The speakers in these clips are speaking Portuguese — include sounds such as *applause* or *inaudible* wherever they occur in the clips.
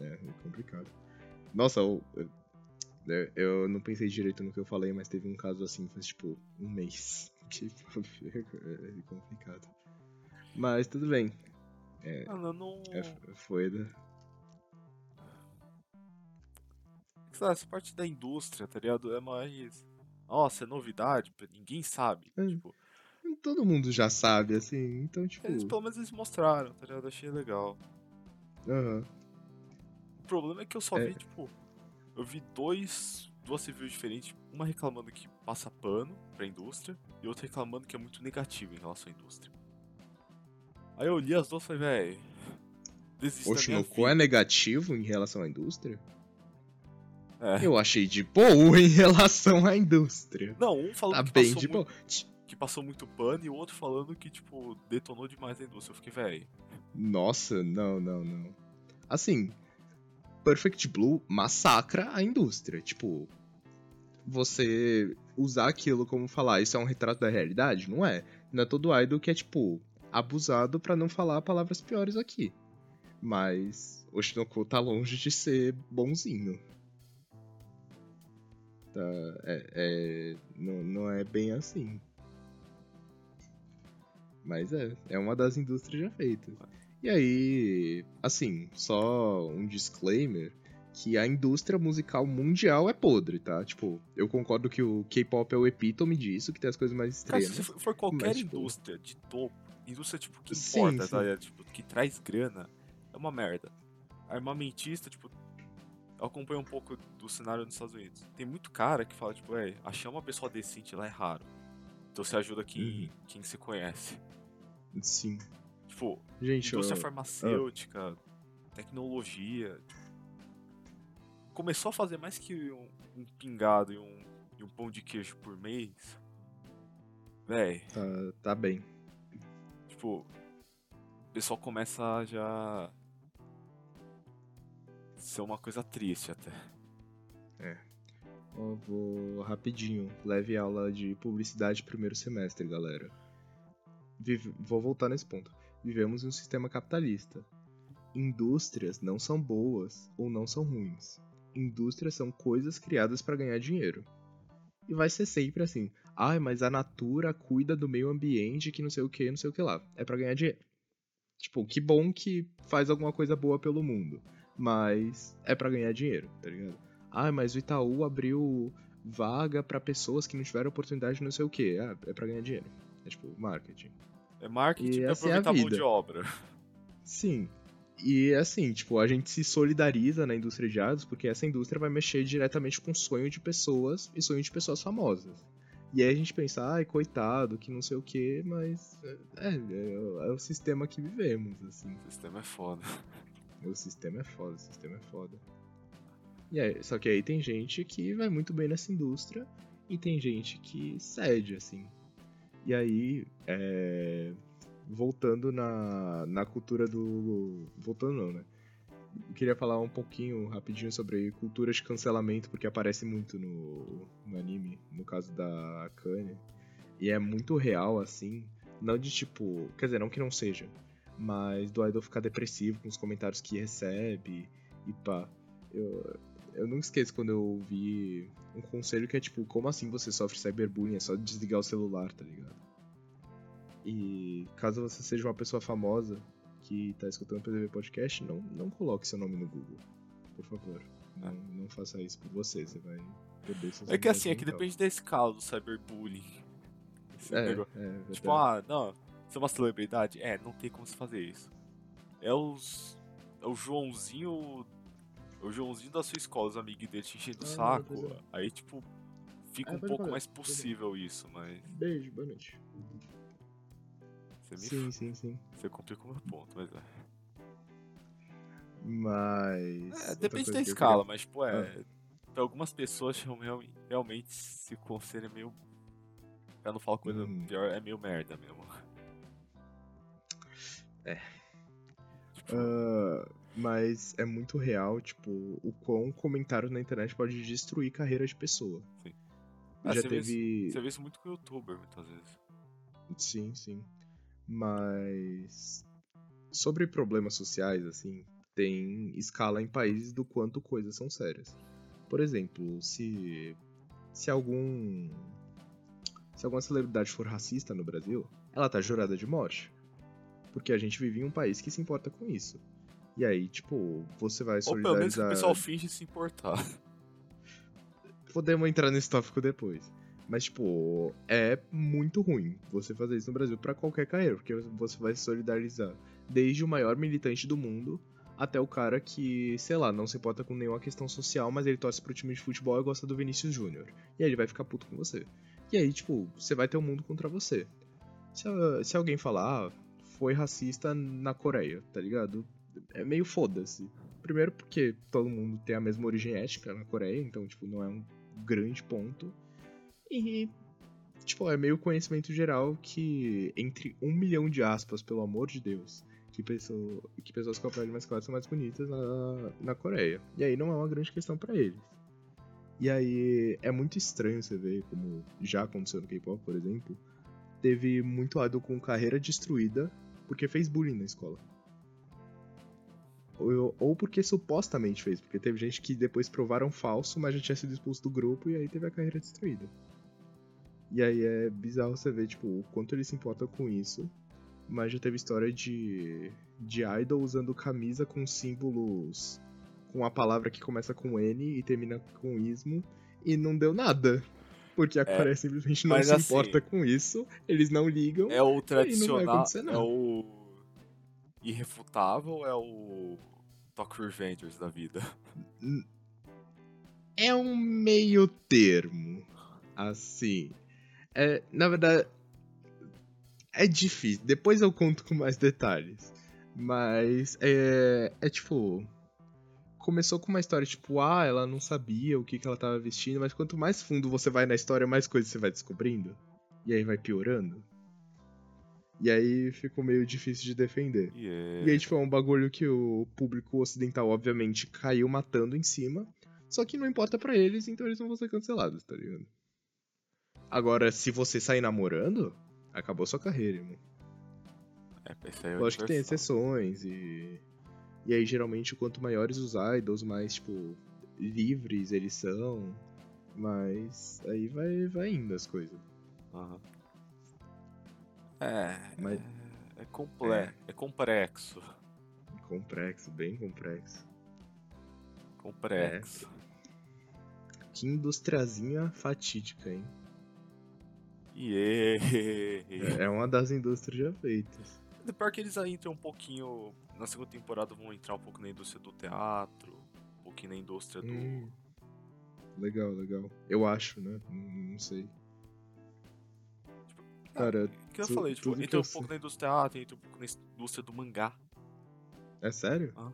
É, é complicado. Nossa, eu, eu, eu, não pensei direito no que eu falei, mas teve um caso assim, faz tipo um mês. *laughs* Que é *laughs* complicado. Mas tudo bem. É, Mano, eu não. é, foi da. Sabe, essa parte da indústria, tá ligado? É mais. Nossa, é novidade, ninguém sabe. É. Tipo, Todo mundo já sabe, assim, então, tipo. eles, pelo menos eles mostraram, tá ligado? Achei legal. aham. O problema é que eu só É. vi, tipo. Eu vi dois. Duas reviews diferentes. Uma reclamando que passa pano pra indústria. E outra reclamando que é muito negativo em relação à indústria. Aí eu li as duas e falei, véi. Desista O da minha Shinoko é negativo em relação à indústria? É. Eu achei de boa *laughs* em relação à indústria. Não, um falando Tá que, bem passou de muito, boa. que passou muito pano e o outro falando que, tipo, detonou demais a indústria. Eu fiquei, véi. Nossa, não, não, não. Assim, Perfect Blue massacra a indústria. Tipo, você usar aquilo como falar, isso é um retrato da realidade? Não é. Não é todo idol que é, tipo, abusado pra não falar palavras piores aqui. Mas o Shinoko tá longe de ser bonzinho. Tá, é, é- não, não é bem assim. Mas é, é uma das indústrias já feitas. E aí, assim, só um disclaimer que a indústria musical mundial é podre, tá? Tipo, eu concordo que o K-pop é o epítome disso, que tem as coisas mais Cara, se for- qualquer mas, tipo- indústria de topo, indústria, tipo, que Sim, importa, sim. tá ligado? Tipo, que traz grana, é uma merda. Armamentista, tipo, eu acompanho um pouco do cenário nos Estados Unidos. Tem muito cara que fala, tipo, é, achar uma pessoa decente lá é raro. Então você ajuda quem, Uhum. quem se conhece. Sim. Tipo, Gente, indústria eu- farmacêutica, tecnologia. tipo, começou a fazer mais que um, um pingado e um, e um pão de queijo por mês. Véi, tá, tá bem. tipo, o pessoal começa a já ser uma coisa triste até. Ó, vou rapidinho. Leve aula de publicidade primeiro semestre, galera. Vive- Vou voltar nesse ponto. Vivemos em um sistema capitalista. Indústrias não são boas ou não são ruins. Indústrias são coisas criadas para ganhar dinheiro. E vai ser sempre assim. Ai, mas a Natura cuida do meio ambiente que não sei o que, não sei o que lá. É para ganhar dinheiro. Tipo, que bom que faz alguma coisa boa pelo mundo. Mas é para ganhar dinheiro, tá ligado? Ah, mas o Itaú abriu vaga pra pessoas que não tiveram oportunidade de não sei o que. Ah, é pra ganhar dinheiro. É tipo, marketing. É marketing E pra essa é a aproveitar a mão vida. de obra. Sim. E assim, tipo, a gente se solidariza na indústria de dados porque essa indústria vai mexer diretamente com o sonho de pessoas e sonho de pessoas famosas. E aí a gente pensa, ai, coitado, que não sei o que, mas é, é, é o sistema que vivemos, assim. O sistema é foda. O sistema é foda, o sistema é foda. E aí, só que aí tem gente que vai muito bem nessa indústria e tem gente que cede, assim. E aí, é, voltando na, na cultura do. Voltando não, né? Eu queria falar um pouquinho rapidinho sobre cultura de cancelamento, porque aparece muito no, no anime, no caso da Akane. E é muito real, assim. Não de tipo. Quer dizer, não que não seja. Mas do idol ficar depressivo com os comentários que recebe e pá. Eu, eu nunca esqueço quando eu ouvi um conselho que é tipo, como assim você sofre cyberbullying? É só desligar o celular, tá ligado? E caso você seja uma pessoa famosa que tá escutando o PDV Podcast, não, não coloque seu nome no Google. Por favor. Não, não faça isso por você, você vai perder seus É que assim, é que depende da escala do cyberbullying. É, é, verdade. Tipo, ah, não, você é uma celebridade? É, não tem como se fazer isso. É os. É o Joãozinho. É o Joãozinho da sua escola, os amigos dele te enchendo o Ah, saco. é. Aí, tipo, fica Ah, um pouco mais possível isso, mas. Beijo, boa noite. Você me Sim, sim, sim. Você complicou meu ponto, mas é. Mas. É, depende da escala, mas, tipo, é. Pra algumas pessoas real- real- realmente se considera meio. Pra não falar coisa Hum. pior, é meio merda mesmo. É. Tipo, Ah, mas é muito real, tipo, o quão comentário na internet pode destruir carreira de pessoa. Sim. Já Ah, você vê teve. Você vê isso muito com o youtuber, muitas vezes. Sim, sim. Mas. Sobre problemas sociais, assim, tem escala em países do quanto coisas são sérias. Por exemplo, se se algum se alguma celebridade for racista no Brasil, ela tá jurada de morte. Porque a gente vive em um país que se importa com isso. E aí, tipo, você vai Ou pelo menos que o solidarizar. pessoal finge se importar. *laughs* Podemos entrar nesse tópico depois. Mas, tipo, é muito ruim você fazer isso no Brasil pra qualquer carreira, porque você vai se solidarizar desde o maior militante do mundo até o cara que, sei lá, não se importa com nenhuma questão social, mas ele torce pro time de futebol e gosta do Vinícius Júnior. E aí ele vai ficar puto com você. E aí, tipo, você vai ter o mundo contra você. Se, se alguém falar, ah, foi racista na Coreia, tá ligado? É meio foda-se. Primeiro porque todo mundo tem a mesma origem étnica na Coreia, então, tipo, não é um grande ponto. E, tipo, é meio conhecimento geral que entre um milhão de aspas, pelo amor de Deus, que, pessoa, que pessoas com a pele mais clara são mais bonitas na, na Coreia. E aí não é uma grande questão pra eles. E aí é muito estranho você ver como já aconteceu no K-pop, por exemplo, teve muito idol com carreira destruída porque fez bullying na escola. Ou, ou porque supostamente fez, porque teve gente que depois provaram falso, mas já tinha sido expulso do grupo e aí teve a carreira destruída. E aí é bizarro você ver, tipo, o quanto ele se importa com isso. Mas já teve história de, de idol usando camisa com símbolos com a palavra que começa com N e termina com ismo e não deu nada. Porque a É, Coreia simplesmente não se assim, importa com isso, eles não ligam. É o tradicional, é o irrefutável, é o Tokyo Revengers da vida. É um meio termo. Assim. É, na verdade. É difícil. Depois eu conto com mais detalhes. Mas é. É tipo. Começou com uma história tipo, ah, ela não sabia o que, que ela tava vestindo, mas quanto mais fundo você vai na história, mais coisas você vai descobrindo. E aí vai piorando. E aí ficou meio difícil de defender. E é... E aí, tipo, é um bagulho que o público ocidental, obviamente, caiu matando em cima. Só que não importa pra eles, então eles não vão ser cancelados, tá ligado? Agora, se você sair namorando, acabou sua carreira, irmão. é, aí é Lógico que tem universal. exceções e. E aí, geralmente, quanto maiores os idols, mais, tipo, livres eles são. Mas aí vai, vai indo as coisas. Aham. É, Mas- é, é, comple... é complexo. Complexo, bem complexo. Complexo. Que industriazinha fatídica, hein? E É é uma das indústrias já feitas. é. Pior que eles aí entram um pouquinho. Na segunda temporada vão entrar um pouco na indústria do teatro, um pouquinho na indústria do. Hum. Legal, legal. Eu acho, né? Não, não sei. Cara, que eu tu- falei, tipo, que entra um pouco na indústria do teatro, entra um pouco na indústria do mangá. é sério? Ah.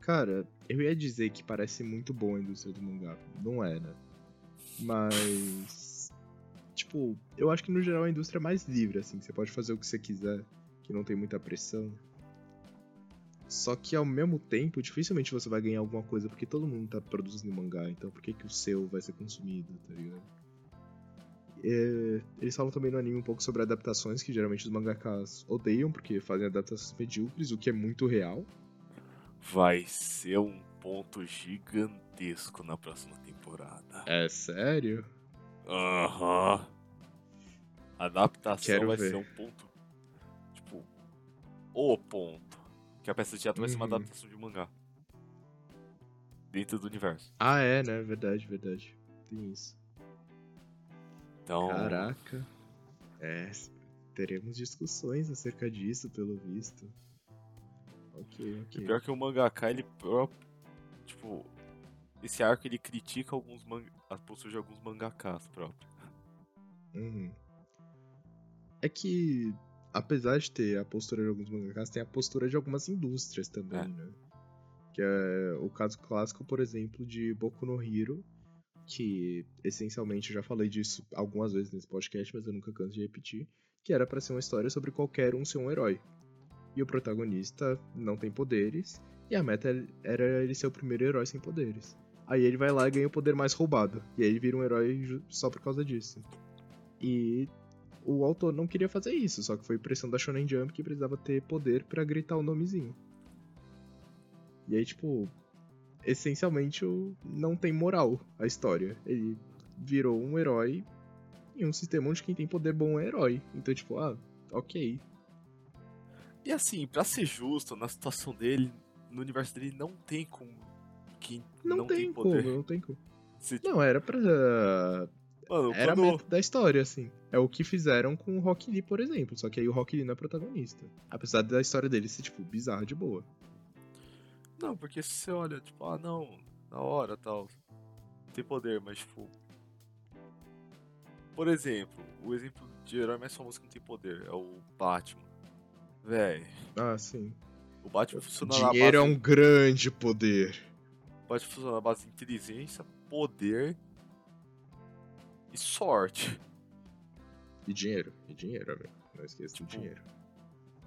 Cara, eu ia dizer que parece muito boa a indústria do mangá. Não é, né? Mas. *laughs* Tipo, eu acho que no geral a indústria é mais livre, assim. Você pode fazer o que você quiser, que não tem muita pressão. Só que ao mesmo tempo, dificilmente você vai ganhar alguma coisa, porque todo mundo tá produzindo mangá, então por que, que o seu vai ser consumido, tá ligado? É, eles falam também no anime um pouco sobre adaptações, que geralmente os mangakas odeiam, porque fazem adaptações medíocres, o que é muito real. Vai ser um ponto gigantesco na próxima temporada. É sério? Aham. A adaptação Quero vai ver. ser um ponto. Tipo, o ponto. Que a peça de teatro vai ser uma Uhum. adaptação de mangá. Dentro do universo. Ah, é, né? Verdade, verdade. Tem isso. Então. Caraca. É, teremos discussões acerca disso, pelo visto. Ok, E ok. pior que o mangaka, ele próprio. Tipo, esse arco ele critica alguns man... a postura de alguns mangakas próprios. Uhum. É que, apesar de ter a postura de alguns mangakas, tem a postura de algumas indústrias também, É. né? Que é o caso clássico, por exemplo, de Boku no Hero, que essencialmente eu já falei disso algumas vezes nesse podcast, mas eu nunca canso de repetir, que era pra ser uma história sobre qualquer um ser um herói. E o protagonista não tem poderes, e a meta era ele ser o primeiro herói sem poderes. Aí ele vai lá e ganha o poder mais roubado, e aí ele vira um herói só por causa disso. E o autor não queria fazer isso, só que foi pressão da Shonen Jump que precisava ter poder pra gritar o nomezinho. E aí, tipo, essencialmente não tem moral a história. Ele virou um herói em um sistema onde quem tem poder bom é herói. Então, tipo, ah, ok. E assim, pra ser justo, na situação dele, no universo dele, não tem como quem Não, não, tem, poder. como, não tem como. *laughs* Se- Não, era pra. Mano, Era a quando... meta da história, assim. É o que fizeram com o Rock Lee, por exemplo. Só que aí o Rock Lee não é protagonista. Apesar da história dele ser, tipo, bizarra de boa. Não, porque se você olha, tipo, ah, não, na hora tal, tem poder, mas tipo. Por exemplo, o exemplo de herói mais famoso que não tem poder é o Batman. Véi, Ah, sim. o Batman funciona na Dinheiro é base. um grande poder. O Batman funciona na base de inteligência, poder e sorte. E dinheiro. E dinheiro, amigo. Não esqueça Tipo, dinheiro.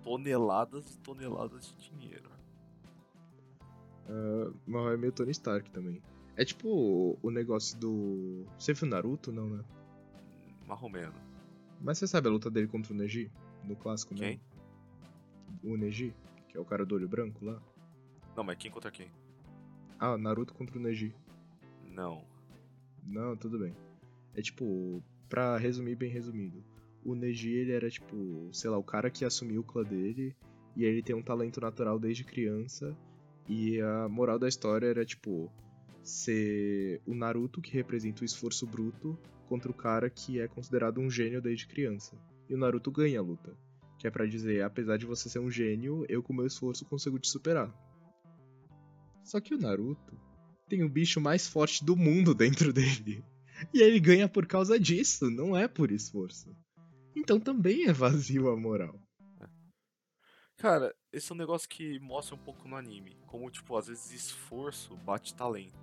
Toneladas e toneladas de dinheiro. Mas é meio Tony Stark também. É tipo o, o negócio do. Você viu Naruto? Não, né? Marromeno. Mas você sabe a luta dele contra o Neji? No clássico, Quem? Não? O Neji, que é o cara do olho branco lá. Não, mas quem contra quem? Ah, Naruto contra o Neji. Não. Não, tudo bem. É tipo, pra resumir bem resumido, o Neji ele era tipo, sei lá, o cara que assumiu o clã dele e ele tem um talento natural desde criança e a moral da história era tipo ser o Naruto que representa o esforço bruto contra o cara que é considerado um gênio desde criança. E o Naruto ganha a luta, que é pra dizer, apesar de você ser um gênio, eu com meu esforço consigo te superar. Só que o Naruto tem o bicho mais forte do mundo *laughs* dentro dele. E ele ganha por causa disso, não é por esforço. Então também é vazio a moral. Cara, esse é um negócio que mostra um pouco no anime. Como, tipo, às vezes esforço bate talento.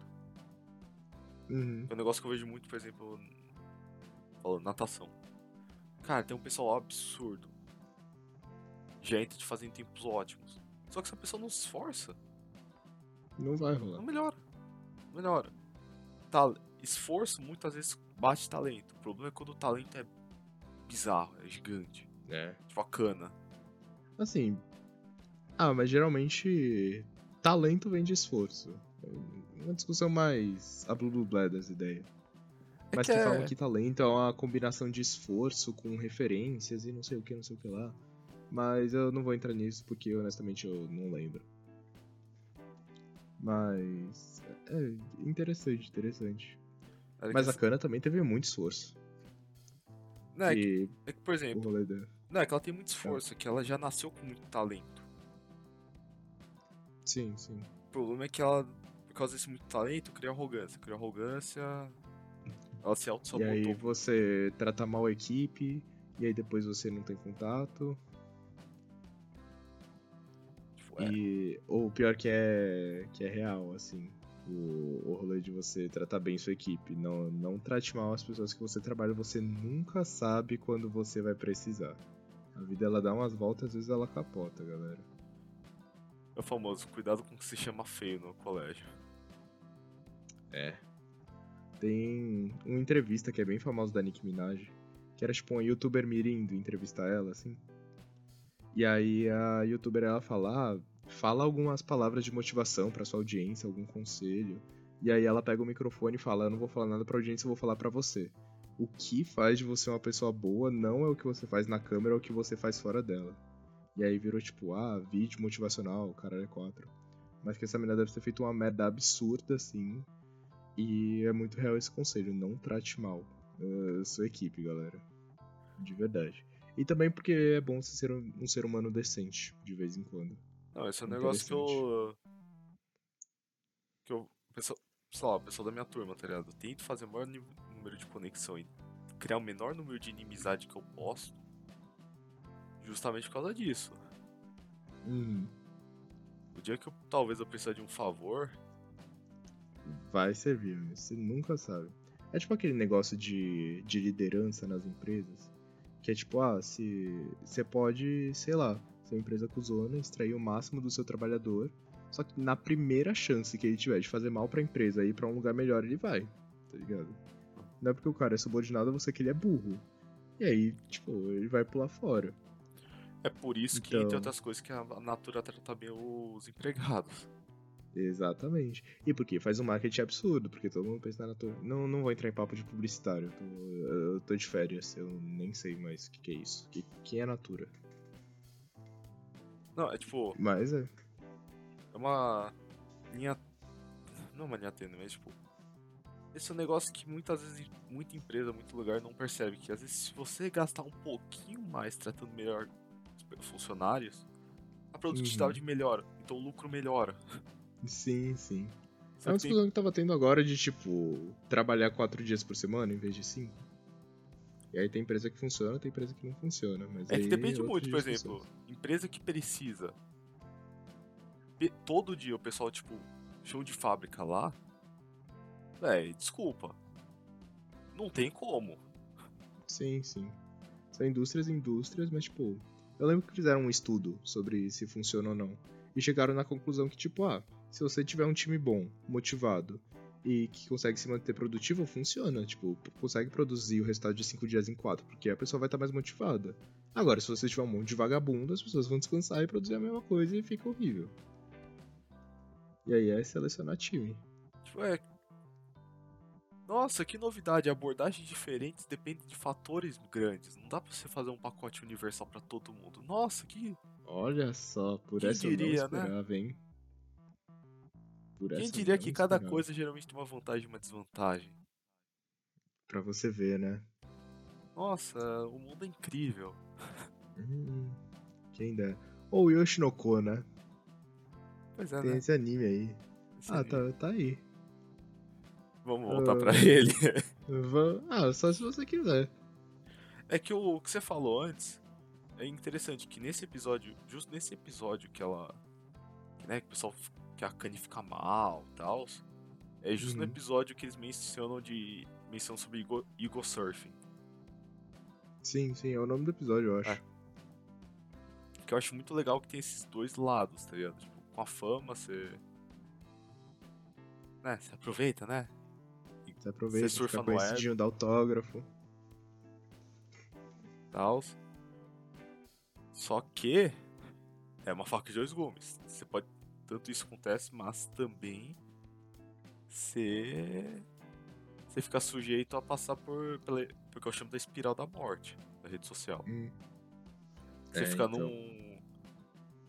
Uhum. É um negócio que eu vejo muito, por exemplo, falando natação. Cara, tem um pessoal absurdo. Gente de fazer em tempos ótimos. Só que se a pessoa não se esforça, Não vai não rolar. melhora. Não melhora. Tal- esforço muitas vezes bate talento. O problema é quando o talento é bizarro, é gigante. É. Tipo a cana. Assim. Ah, mas geralmente. Talento vem de esforço. É uma discussão mais a blue blé das ideias. É Mas que que é- falam que talento é uma combinação de esforço com referências e não sei o que, não sei o que lá. Mas eu não vou entrar nisso porque honestamente eu não lembro. Mas. É interessante, interessante. É Mas que- a Kana também teve muito esforço. Não, é que, é que, por exemplo, não, é que ela tem muito esforço, é que ela já nasceu com muito talento. Sim, sim. O problema é que ela, por causa desse muito talento, cria arrogância. Cria arrogância, ela se E auto-sabotou. aí você trata mal a equipe, e aí depois você não tem contato. Tipo, é. E. Ou pior que é. que é real, assim. O, o rolê de você tratar bem sua equipe. Não, não trate mal as pessoas que você trabalha, você nunca sabe quando você vai precisar. A vida ela dá umas voltas, às vezes ela capota, galera. É o famoso, cuidado com o que se chama feio no colégio. É. Tem uma entrevista que é bem famosa da Nicki Minaj, que era tipo uma youtuber mirim indo entrevistar ela, assim. E aí a youtuber ela fala, ah, fala algumas palavras de motivação pra sua audiência, algum conselho. E aí ela pega o microfone e fala, eu não vou falar nada pra audiência, eu vou falar pra você. O que faz de você uma pessoa boa não é o que você faz na câmera, é o que você faz fora dela. E aí virou tipo, ah, vídeo motivacional, caralho é quatro. Mas que essa menina deve ter feito uma merda absurda, assim, e é muito real esse conselho, não trate mal a sua equipe, galera. De verdade. E também porque é bom você ser um, um ser humano decente, de vez em quando. Não, esse é um negócio que eu. Que eu. Pessoal, sei lá, o pessoal da minha turma, tá ligado? Eu tento fazer o maior número de conexão e criar o menor número de inimizade que eu posso. Justamente por causa disso. Hum, O dia que eu, talvez eu precisar de um favor, vai servir, você nunca sabe. É tipo aquele negócio de, de liderança nas empresas. Que é tipo, ah, se você pode, sei lá, ser uma empresa cuzona, extrair o máximo do seu trabalhador. Só que na primeira chance que ele tiver de fazer mal pra empresa e ir pra um lugar melhor, ele vai, tá ligado? Não é porque o cara é subordinado a você que ele é burro. E aí, tipo, ele vai pular fora. É por isso que, Então. entre outras coisas, que a a Natura trata bem os empregados. Exatamente. E porque faz um marketing absurdo, porque todo mundo pensa na Natura. Não, não vou entrar em papo de publicitário, eu tô, eu tô de férias, eu nem sei mais o que, que, é isso. O que, que é Natura? Não, é tipo. Mas é. É uma linha. Não uma linha tênue, mas tipo. Esse é um negócio que muitas vezes muita empresa, muito lugar não percebe. Que às vezes se você gastar um pouquinho mais tratando melhor os funcionários, a produtividade uhum. melhora, então o lucro melhora. Sim, sim. Só é uma discussão tem... que tava tendo agora de, tipo, trabalhar quatro dias por semana em vez de cinco. E aí tem empresa que funciona, tem empresa que não funciona. Mas é que depende muito, por exemplo, empresa que precisa. Todo dia o pessoal, tipo, show de fábrica lá. Véi, desculpa. Não tem como. Sim, sim. São indústrias indústrias, mas tipo. Eu lembro que fizeram um estudo sobre se funciona ou não. E chegaram na conclusão que, tipo, ah, se você tiver um time bom, motivado e que consegue se manter produtivo, funciona. Tipo, consegue produzir o restado de 5 dias em 4, porque a pessoa vai estar mais motivada. Agora, se você tiver um monte de vagabundo, as pessoas vão descansar e produzir a mesma coisa e fica horrível. E aí é selecionar time. Tipo, é. Nossa, que novidade! Abordagens diferentes dependem de fatores grandes. Não dá pra você fazer um pacote universal para todo mundo. Nossa, que. Olha só, por Quem essa diria, eu não né? esperava, né? hein? Por Quem diria que cada coisa geralmente tem uma vantagem e uma desvantagem? Pra você ver, né? Nossa, o mundo é incrível. Hum, quem dera. Ou o Yoshinoko, né? Pois é, Tem né? esse anime aí. Esse ah, anime. Tá, tá aí. Vamos voltar uh, pra ele. *laughs* ah, só se você quiser. É que o, o que você falou antes é interessante que nesse episódio, justo nesse episódio que ela. Né, que o pessoal que a Kanye fica mal e tal. É justo uhum. no episódio que eles mencionam de. mencionam sobre ego, ego surfing. Sim, sim, é o nome do episódio, eu acho. É. Que eu acho muito legal que tem esses dois lados, tá ligado? Tipo, com a fama você. Né, você aproveita, né? Você aproveita, você surfa fica conhecidinho, dá autógrafo. Tal. Só que é uma faca de dois gumes. Você pode tanto isso acontece, mas também você você fica sujeito a passar por pela, porque eu chamo da espiral da morte da rede social. Hum. Você é, fica então... num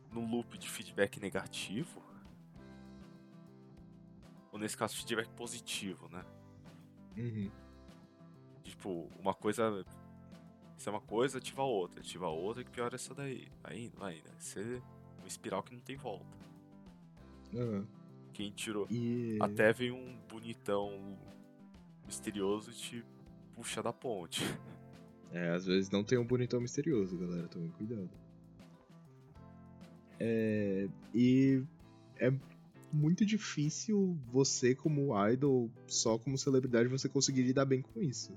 num loop de feedback negativo. Ou nesse caso, feedback positivo, né? Uhum. Tipo, uma coisa. Isso é uma coisa, ativa a outra, ativa a outra que piora essa daí. Vai indo. Você. Uma espiral que não tem volta. Uhum. Quem tirou. E... Até vem um bonitão misterioso e te puxa da ponte. *laughs* É, às vezes não tem um bonitão misterioso, galera. Tomem cuidado. É, e é muito difícil você, como idol, só como celebridade, você conseguir lidar bem com isso.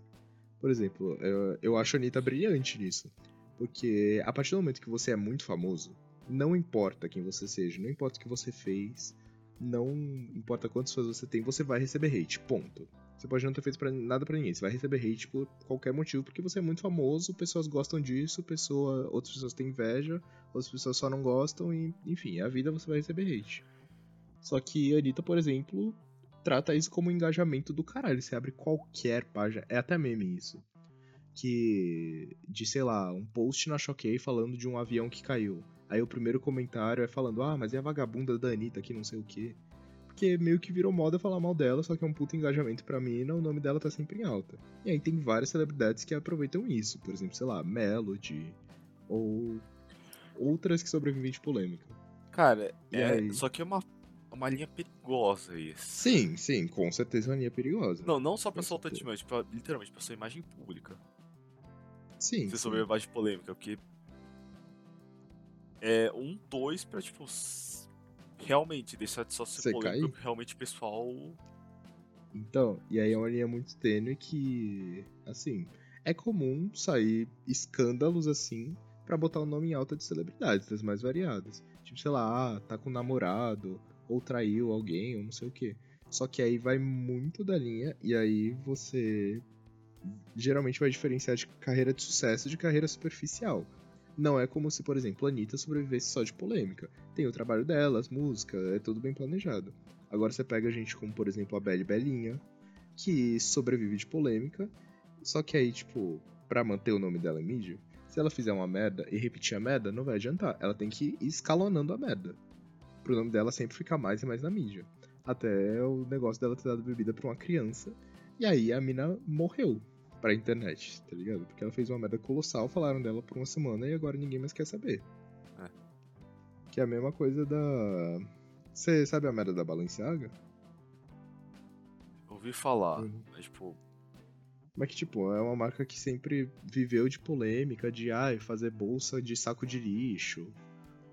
Por exemplo, eu, eu acho a Anitta brilhante nisso. Porque a partir do momento que você é muito famoso, não importa quem você seja, não importa o que você fez, não importa quantos fãs você tem, você vai receber hate, ponto. Você pode não ter feito pra, nada para ninguém, você vai receber hate por qualquer motivo, porque você é muito famoso, pessoas gostam disso, pessoa, outras pessoas têm inveja, outras pessoas só não gostam, e enfim, a vida você vai receber hate. Só que a Anitta, por exemplo, trata isso como um engajamento do caralho. Você abre qualquer página, é até meme isso. Que. De, sei lá, um post na Choquei falando de um avião que caiu. Aí o primeiro comentário é falando, ah, mas é a vagabunda da Anitta aqui, não sei o que. Porque meio que virou moda falar mal dela, só que é um puto engajamento pra mina, o nome dela tá sempre em alta. E aí tem várias celebridades que aproveitam isso, por exemplo, sei lá, Melody, ou outras que sobrevivem de polêmica. Cara, é, só que é uma, uma linha perigosa isso. Sim, sim, com certeza é uma linha perigosa. Não, não só pra soltar time, mas pra, literalmente pra sua imagem pública. Sim. Você sobreviver de polêmica, porque é, um, dois pra, tipo, realmente deixar de só ser polêmico, realmente pessoal. Então, e aí é uma linha muito tênue que, assim, é comum sair escândalos assim para botar o nome em alta de celebridades, das mais variadas. Tipo, sei lá, ah, tá com um namorado, ou traiu alguém, ou não sei o que. Só que aí vai muito da linha, e aí você geralmente vai diferenciar de carreira de sucesso de carreira superficial. Não é como se, por exemplo, a Anitta sobrevivesse só de polêmica. Tem o trabalho dela, as músicas, é tudo bem planejado. Agora você pega gente como, por exemplo, a Belle Belinha, que sobrevive de polêmica, só que aí, tipo, pra manter o nome dela em mídia, se ela fizer uma merda e repetir a merda, não vai adiantar. Ela tem que ir escalonando a merda. Pro nome dela sempre ficar mais e mais na mídia. Até o negócio dela ter dado bebida pra uma criança. E aí a mina morreu pra internet, tá ligado? Porque ela fez uma merda colossal, falaram dela por uma semana e agora ninguém mais quer saber. É. Que é a mesma coisa da. Você sabe a merda da Balenciaga? Ouvi falar, Uhum. mas tipo, Mas que, tipo, é uma marca que sempre viveu de polêmica, de ai, fazer bolsa de saco de lixo,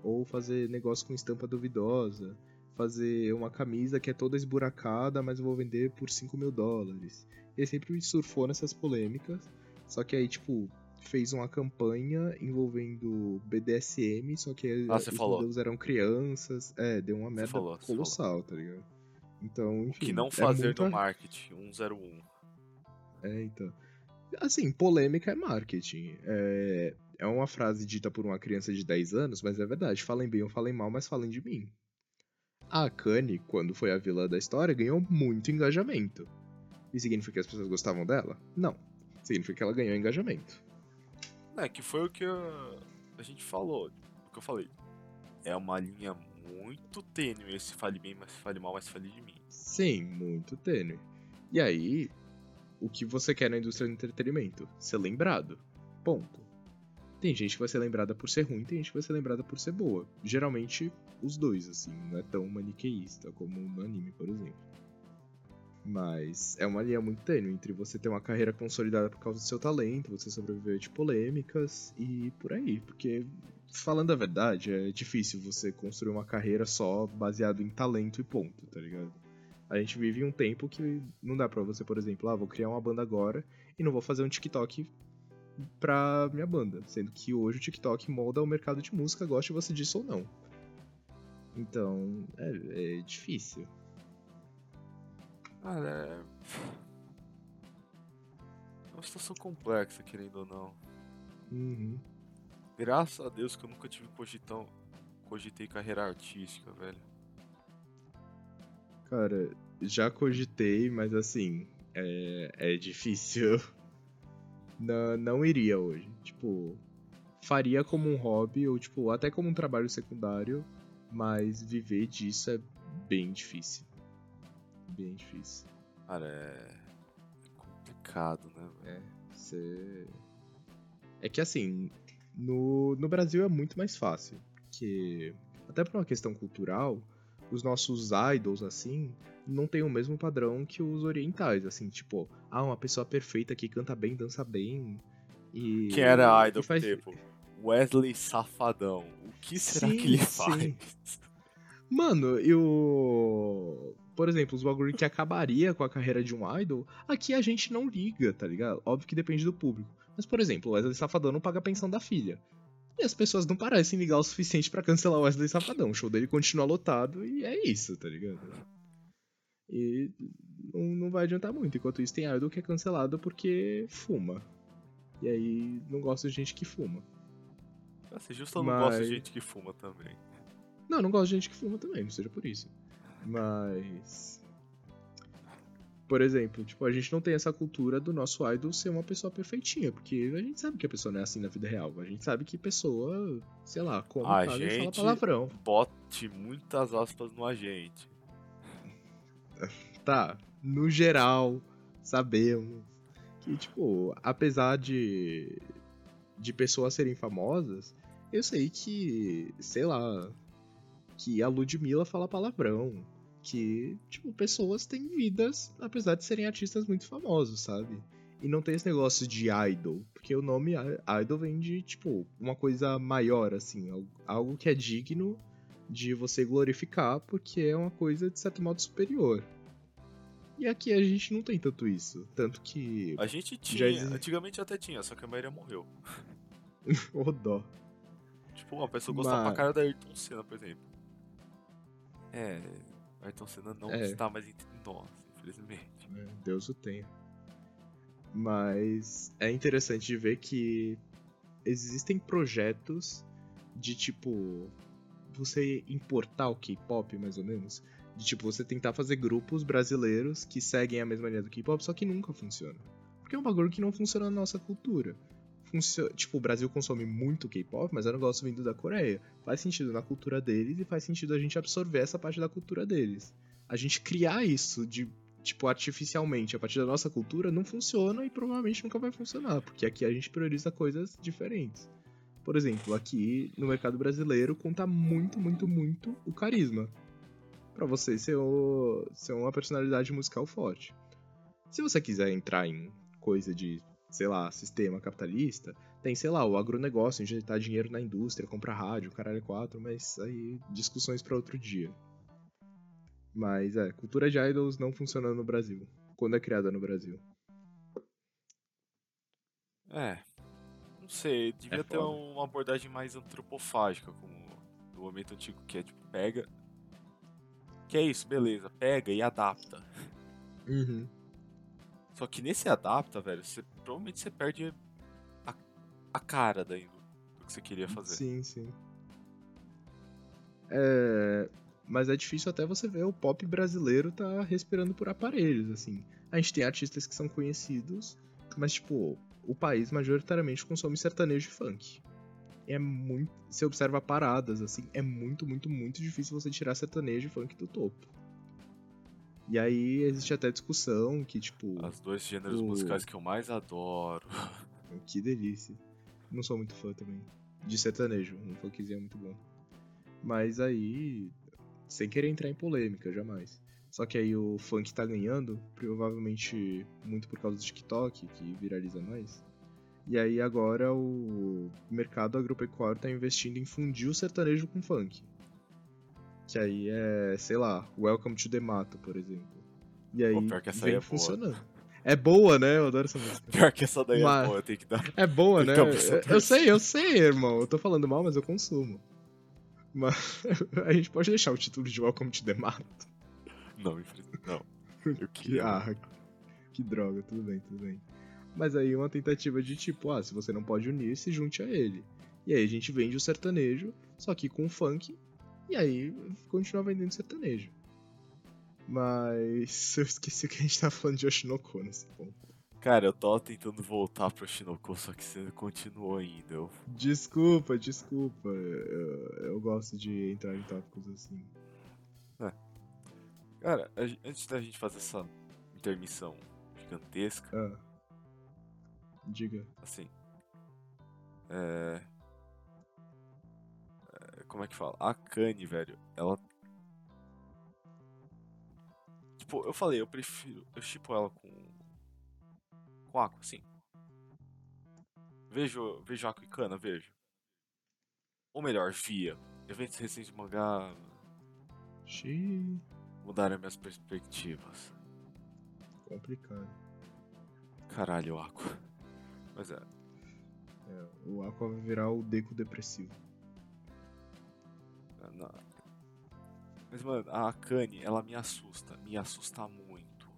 ou fazer negócio com estampa duvidosa, fazer uma camisa que é toda esburacada, mas eu vou vender por 5 mil dólares. Ele sempre surfou nessas polêmicas, só que aí, tipo, fez uma campanha envolvendo BDSM, só que Ah, os falou. modelos eram crianças. É, deu uma merda falou, colossal, tá ligado? Então, o enfim. que não é fazer muita- no marketing 101. É, então. Assim, polêmica é marketing. É, é uma frase dita por uma criança de 10 anos, mas é verdade. Falem bem ou falem mal, mas falem de mim. A Kanye, quando foi a vilã da história, ganhou muito engajamento. E significa que as pessoas gostavam dela? Não. Significa que ela ganhou engajamento. É, que foi o que a, a gente falou, o que eu falei. É uma linha muito tênue esse fale bem, mas fale mal, mas fale de mim. Sim, muito tênue. E aí, o que você quer na indústria do entretenimento? Ser lembrado. Ponto. Tem gente que vai ser lembrada por ser ruim, tem gente que vai ser lembrada por ser boa. Geralmente, os dois, assim, não é tão maniqueísta como no anime, por exemplo. Mas é uma linha muito tênue entre você ter uma carreira consolidada por causa do seu talento, você sobreviver de polêmicas e por aí. Porque, falando a verdade, é difícil você construir uma carreira só baseado em talento e ponto, tá ligado? A gente vive um tempo que não dá pra você, por exemplo, ah, vou criar uma banda agora e não vou fazer um TikTok pra minha banda. Sendo que hoje o TikTok molda o mercado de música, goste você disso ou não. Então, é, é difícil. Cara, é. É uma situação complexa, querendo ou não. Uhum. Graças a Deus que eu nunca tive cogitão. Cogitei carreira artística, velho. Cara, já cogitei, mas assim, é, é difícil. *laughs* Não, não iria hoje. Tipo, faria como um hobby, ou tipo, até como um trabalho secundário, mas viver disso é bem difícil. Bem difícil. Cara, é. é complicado, né, velho? Você. É que assim, no, no Brasil é muito mais fácil. Porque, até por uma questão cultural, os nossos idols, assim, não tem o mesmo padrão que os orientais. Assim, tipo, ah, uma pessoa perfeita que canta bem, dança bem. E. Quem era e idol, faz... tempo? Wesley Safadão. O que será Sim, que ele sim. faz? Mano, e o. Por exemplo, os bagulho que acabaria com a carreira de um idol, aqui a gente não liga, tá ligado? Óbvio que depende do público. Mas, por exemplo, o Wesley Safadão não paga a pensão da filha. E as pessoas não parecem ligar o suficiente pra cancelar o Wesley Safadão. O show dele continua lotado e é isso, tá ligado? E não, não vai adiantar muito. Enquanto isso, tem idol que é cancelado porque fuma. E aí não gosta de gente que fuma. Ah, se justo eu não gosto Mas- de gente que fuma também. Não, não gosto de gente que fuma também, não seja por isso. Mas. Por exemplo, tipo, a gente não tem essa cultura do nosso idol ser uma pessoa perfeitinha, porque a gente sabe que a pessoa não é assim na vida real. A gente sabe que pessoa, sei lá, come, A caga e fala gente- palavrão. Bote muitas aspas no agente. Tá, no geral, sabemos que, tipo, apesar de, de pessoas serem famosas, eu sei que, sei lá, que a Ludmilla fala palavrão. Que, tipo, pessoas têm vidas, apesar de serem artistas muito famosos, sabe? E não tem esse negócio de idol, porque o nome idol vem de, tipo, uma coisa maior, assim, al- algo que é digno de você glorificar, porque é uma coisa, de certo modo, superior. E aqui a gente não tem tanto isso. Tanto que. A gente tinha, existe- antigamente até tinha, só que a maioria morreu. *laughs* Ô dó. Tipo, uma pessoa gostava Mas- pra cara da Ayrton Senna, por exemplo. É, Ayrton Senna não É. está mais entre nós, infelizmente. né? Deus o tenha. Mas é interessante de ver que existem projetos de tipo você importar o K-pop, mais ou menos. De tipo, você tentar fazer grupos brasileiros que seguem a mesma linha do K-pop, só que nunca funciona. Porque é um bagulho que não funciona na nossa cultura. Funcio... Tipo, o Brasil consome muito K-pop, mas é um negócio vindo da Coreia. Faz sentido na cultura deles e faz sentido a gente absorver essa parte da cultura deles. A gente criar isso de, tipo, artificialmente a partir da nossa cultura não funciona e provavelmente nunca vai funcionar, porque aqui a gente prioriza coisas diferentes. Por exemplo, aqui no mercado brasileiro conta muito, muito, muito o carisma. Pra você ser, o, ser uma personalidade musical forte. Se você quiser entrar em coisa de, sei lá, sistema capitalista, tem, sei lá, o agronegócio, injetar dinheiro na indústria, comprar rádio, caralho 4, mas aí discussões para outro dia. Mas é, cultura de idols não funciona no Brasil. Quando é criada no Brasil. É, sei, devia É ter foda. uma abordagem mais antropofágica, como do momento antigo, que é tipo, pega. Que é isso, beleza, pega e adapta. Uhum. Só que nesse adapta, velho, você, provavelmente você perde a, a cara daí do, do que você queria fazer. Sim, sim. É, mas é difícil até você ver o pop brasileiro tá respirando por aparelhos, assim. A gente tem artistas que são conhecidos, mas, tipo, o país majoritariamente consome sertanejo e funk. É muito. Você observa paradas, assim, é muito, muito, muito difícil você tirar sertanejo e funk do topo. E aí existe até discussão que, tipo. Os dois gêneros O- musicais que eu mais adoro. *laughs* Que delícia. Não sou muito fã também. De sertanejo, um funkzinho é muito bom. Mas aí, sem querer entrar em polêmica, jamais. Só que aí o funk tá ganhando, provavelmente muito por causa do TikTok, que viraliza mais. E aí agora o mercado agropecuário tá investindo em fundir o sertanejo com funk. Que aí é, sei lá, Welcome to the Mato, por exemplo. E aí Pô, pior que essa vem aí é boa. funcionando. É boa, né? Eu adoro essa música. *laughs* Pior que essa daí Mas- é boa, tenho que dar. É boa, né? Eu, eu sei, eu sei, irmão. Eu tô falando mal, mas eu consumo. Mas *laughs* a gente pode deixar o título de Welcome to the Mato. *laughs* Não, infelizmente. Não. *laughs* Eu Que, queria. ah, que droga, tudo bem, tudo bem. Mas aí uma tentativa de tipo, ah, se você não pode unir, se junte a ele. E aí a gente vende o sertanejo, só que com funk, e aí continua vendendo sertanejo. Mas *laughs* eu esqueci que a gente tava falando de Oshinoko nesse ponto. Cara, eu tava tentando voltar pro Shinoko, só que você continuou ainda. Eu... Desculpa, desculpa. Eu, eu gosto de entrar em tópicos assim. Cara, antes da gente fazer essa intermissão gigantesca, Ah. Diga. assim. É... é, Como é que fala? A Kanye, velho, ela. Tipo, eu falei, eu prefiro. Eu chipo ela com. Com Aqua, sim. Vejo, vejo Aqua e Kana, vejo. Ou melhor, via. Eventos recentes de mangá Xiii, mudaram minhas perspectivas. complicado. Caralho, Aqua. Mas é. É, o Aqua vai virar o Deco depressivo. Ah, Não. Mas, mano, a Akane, ela me assusta. Me assusta muito.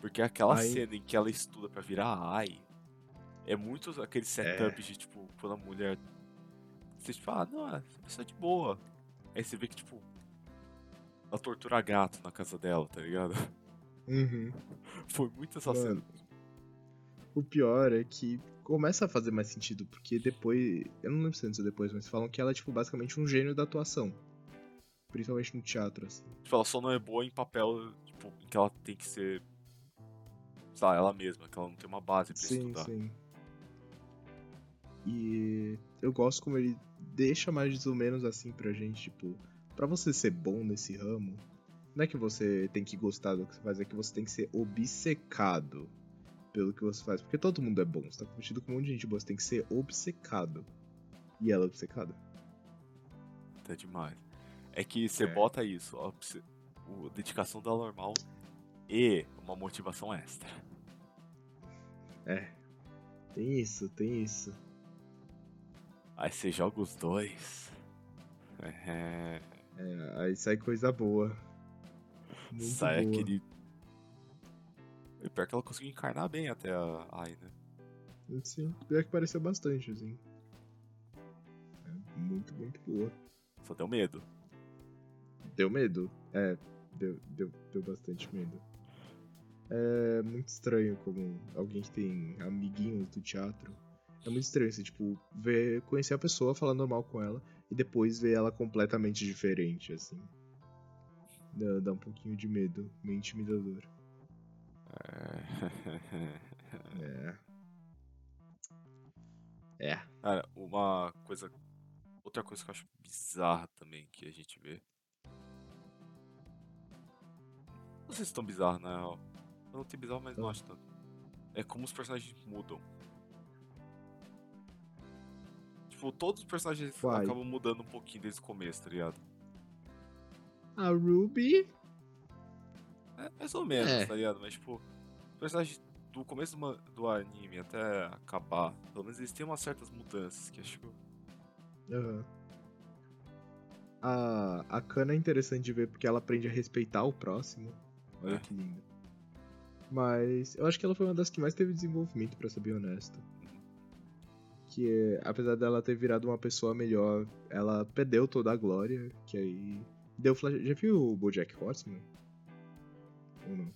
Porque aquela Ai. cena em que ela estuda pra virar Ai é muito aquele setup de, tipo, quando a mulher. Você, tipo, ah, não, essa pessoa é de boa. Aí você vê que, tipo, ela tortura gato na casa dela, tá ligado? Uhum. Foi muito essa cena. O pior é que começa a fazer mais sentido, porque depois. Eu não lembro se antes ou depois, mas falam que ela é, tipo, basicamente um gênio da atuação. Principalmente no teatro, assim. Tipo, ela só não é boa em papel, tipo, em que ela tem que ser. Sei lá, ela mesma, que ela não tem uma base pra Sim, estudar. sim. E eu gosto como ele deixa mais ou menos assim pra gente, tipo, pra você ser bom nesse ramo, não é que você tem que gostar do que você faz, é que você tem que ser obcecado pelo que você faz. Porque todo mundo é bom, você tá competindo com um monte de gente boa, você tem que ser obcecado. E ela é obcecada. Até demais. É que você É. bota isso, ó, o, dedicação dela normal e uma motivação extra. É. Tem isso, tem isso. Aí você joga os dois. É, É, aí sai coisa boa. Muito sai boa. aquele. E pior que ela conseguiu encarnar bem até a Ai, né? Sim, pior que pareceu bastante, assim. É muito, muito boa. Só deu medo. Deu medo. É, deu, deu, deu bastante medo. É muito estranho como alguém que tem amiguinhos do teatro. É muito estranho, assim, tipo, ver, conhecer a pessoa, falar normal com ela, e depois ver ela completamente diferente, assim. Dá, dá um pouquinho de medo, meio intimidador. É. É. Cara, uma coisa. Outra coisa que eu acho bizarra também que a gente vê. Não sei se tão bizarro, na real. Eu não tem bizarro, mas não Ah. acho tanto. É como os personagens mudam. Tipo, todos os personagens Vai. acabam mudando um pouquinho desde o começo, tá ligado? A Ruby. É, mais ou menos, É. tá ligado? Mas, tipo, os personagens do começo do, anime até acabar, pelo menos eles têm umas certas mudanças que acho que. Aham. A, a Kana é interessante de ver porque ela aprende a respeitar o próximo. Olha É. que lindo. Mas eu acho que ela foi uma das que mais teve desenvolvimento, pra ser bem honesto. Que apesar dela ter virado uma pessoa melhor, ela perdeu toda a glória, que aí deu flash... Já viu o BoJack Horseman? Ou não?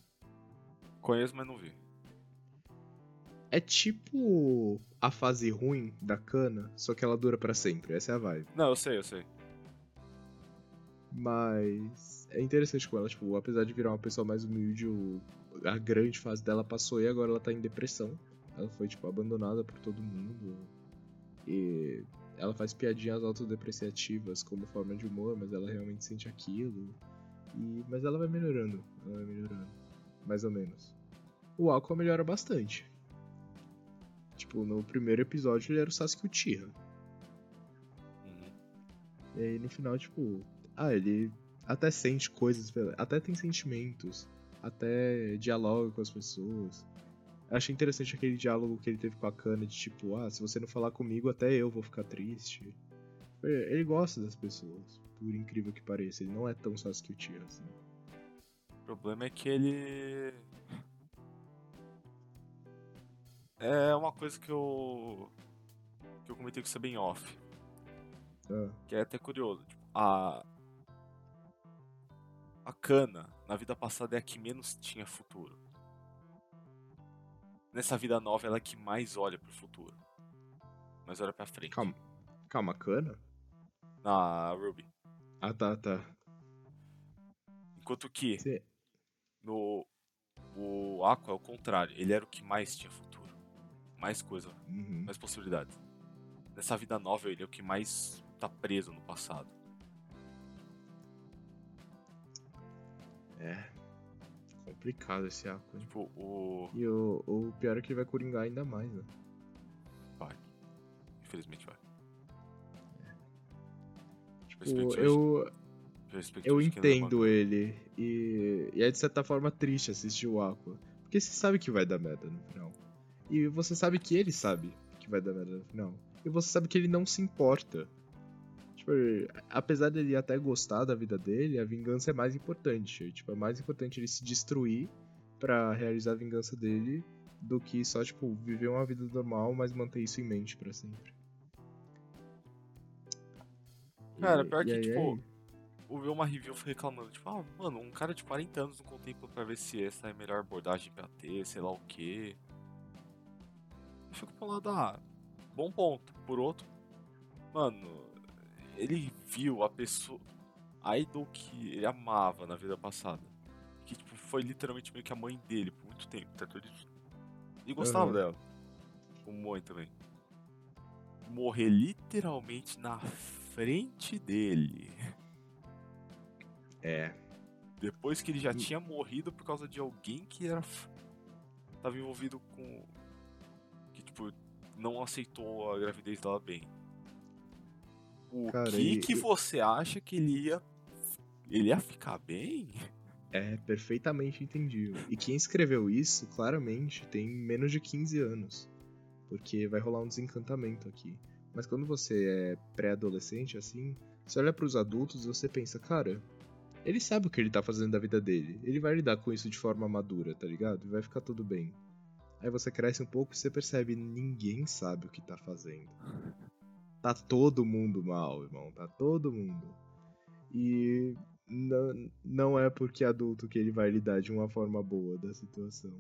Conheço, mas não vi. É tipo a fase ruim da Kana, só que ela dura pra sempre. Essa é a vibe. Não, eu sei, eu sei. Mas é interessante com ela, tipo, apesar de virar uma pessoa mais humilde, a grande fase dela passou e agora ela tá em depressão. Ela foi, tipo, abandonada por todo mundo. E ela faz piadinhas autodepreciativas como forma de humor, mas ela realmente sente aquilo. E... Mas ela vai melhorando, ela vai melhorando. Mais ou menos. O Aqua melhora bastante. Tipo, no primeiro episódio ele era o Sasuke Uchiha. Uhum. E aí no final, tipo, ah, ele até sente coisas, até tem sentimentos, até dialoga com as pessoas. Achei interessante aquele diálogo que ele teve com a Kana de tipo, ah, se você não falar comigo, até eu vou ficar triste. Ele gosta das pessoas, por incrível que pareça. Ele não é tão Sasuke Uchiha assim. O problema é que ele. É uma coisa que eu. que eu comentei com você bem off. Ah, Que é até curioso. Tipo, a. A Kana, na vida passada, é a que menos tinha futuro. Nessa vida nova, ela é que mais olha pro futuro. Mais olha pra frente. calma. Calma, Kana? Na Ruby. Ah, tá, tá. Enquanto que Cê- no. O Aqua é o contrário. Ele era o que mais tinha futuro. Mais coisa. Uhum. mais possibilidades. Nessa vida nova, ele é o que mais tá preso no passado. É. Complicado esse Aqua. hein? Tipo, o. E o, o pior é que ele vai coringar ainda mais, né? Vai. Infelizmente vai. Tipo, Perspectivas- eu, perspectivas eu é entendo ele. E, e é de certa forma triste assistir o Aqua. Porque você sabe que vai dar merda no final. E você sabe que ele sabe que vai dar merda no final. E você sabe que ele não se importa. Tipo, apesar dele até gostar da vida dele, a vingança é mais importante. Tipo, é mais importante ele se destruir pra realizar a vingança dele do que só, tipo, viver uma vida normal, mas manter isso em mente pra sempre. Cara, pior que, aí é tipo, isso. Eu vi uma review reclamando, tipo, ah, mano, um cara de 40 anos não contempla pra ver se essa é a melhor abordagem pra ter, sei lá o quê. Eu fico um lado, ah, bom ponto. Por outro, mano, ele viu a pessoa, a idol que ele amava na vida passada. Que, tipo, foi literalmente meio que a mãe dele por muito tempo, tá? Ele, ele gostava Aham. dela. O Moe também. Morrer literalmente na frente dele. É. Depois que ele já Hum. tinha morrido por causa de alguém que era. tava envolvido com. que, tipo, não aceitou a gravidez dela bem. O Cara, que e- que você acha que ele ia. Ele ia ficar bem? É perfeitamente entendível. E quem escreveu isso, claramente, tem menos de 15 anos. Porque vai rolar um desencantamento aqui. Mas quando você é pré-adolescente, assim, você olha pros adultos e você pensa, cara, ele sabe o que ele tá fazendo da vida dele. Ele vai lidar com isso de forma madura, tá ligado? E vai ficar tudo bem. Aí você cresce um pouco e você percebe, ninguém sabe o que tá fazendo. Tá todo mundo mal, irmão, tá todo mundo. E não, não é porque é adulto que ele vai lidar de uma forma boa da situação.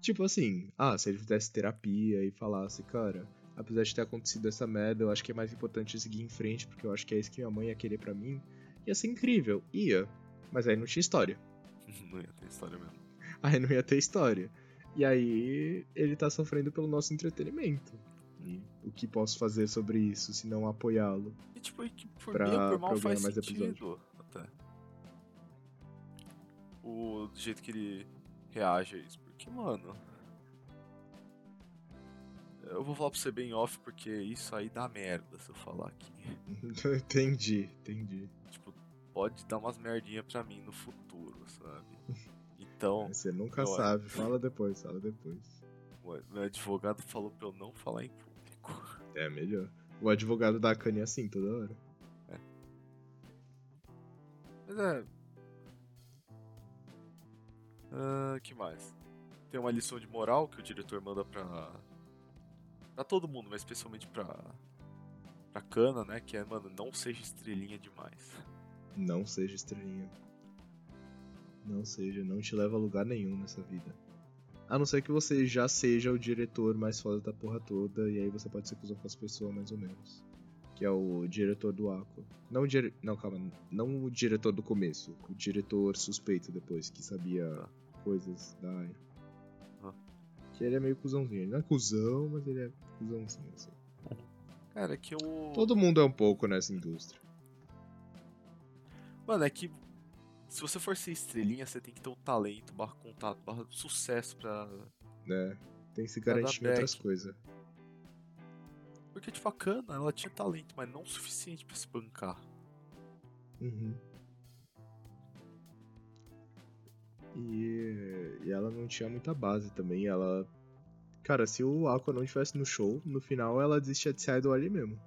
Tipo assim, ah, se ele fizesse terapia e falasse, cara, apesar de ter acontecido essa merda, eu acho que é mais importante seguir em frente, porque eu acho que é isso que minha mãe ia querer para mim, ia ser incrível. Ia. Mas aí não tinha história. *laughs* Não ia ter história mesmo. Aí não ia ter história. E aí ele tá sofrendo pelo nosso entretenimento. E o que posso fazer sobre isso se não apoiá-lo? E tipo, e que por Pra- bem ou por mal faz mais sentido. Até. O do jeito que ele reage a isso. Porque, mano. Eu vou falar pra você bem off, porque isso aí dá merda se eu falar aqui. *laughs* entendi, entendi. Tipo, pode dar umas merdinhas pra mim no futuro, sabe? *laughs* Então, Você nunca eu- sabe. Fala depois, fala depois. meu advogado falou pra eu não falar em É melhor. O advogado da Akane é assim toda hora. Mas é. Ah, que mais? Tem uma lição de moral que o diretor manda pra. pra todo mundo, mas especialmente pra. pra Kana, né? Que é, mano, não seja estrelinha demais. Não seja estrelinha. Não seja, não te leva a lugar nenhum nessa vida. A não ser que você já seja o diretor mais foda da porra toda, e aí você pode ser cuzão com as pessoas mais ou menos. Que é o diretor do Aqua. Não o dire... Não, calma. Não o diretor do começo. O diretor suspeito depois, que sabia Tá. coisas da área. Ah. Que ele é meio cuzãozinho. Ele não é cuzão, mas ele é cuzãozinho, assim. Cara, é que eu. Todo mundo é um pouco nessa indústria. Mano, é que. Se você for ser estrelinha, você tem que ter o talento, barra contato, barra sucesso pra. né? Tem que se garantir em outras coisas. Porque, tipo, a Kana, ela tinha talento, mas não o suficiente pra se bancar. Uhum. E, e ela não tinha muita base também. Ela. Cara, se o Aqua não estivesse no show, no final ela desistia de ser idol ali mesmo.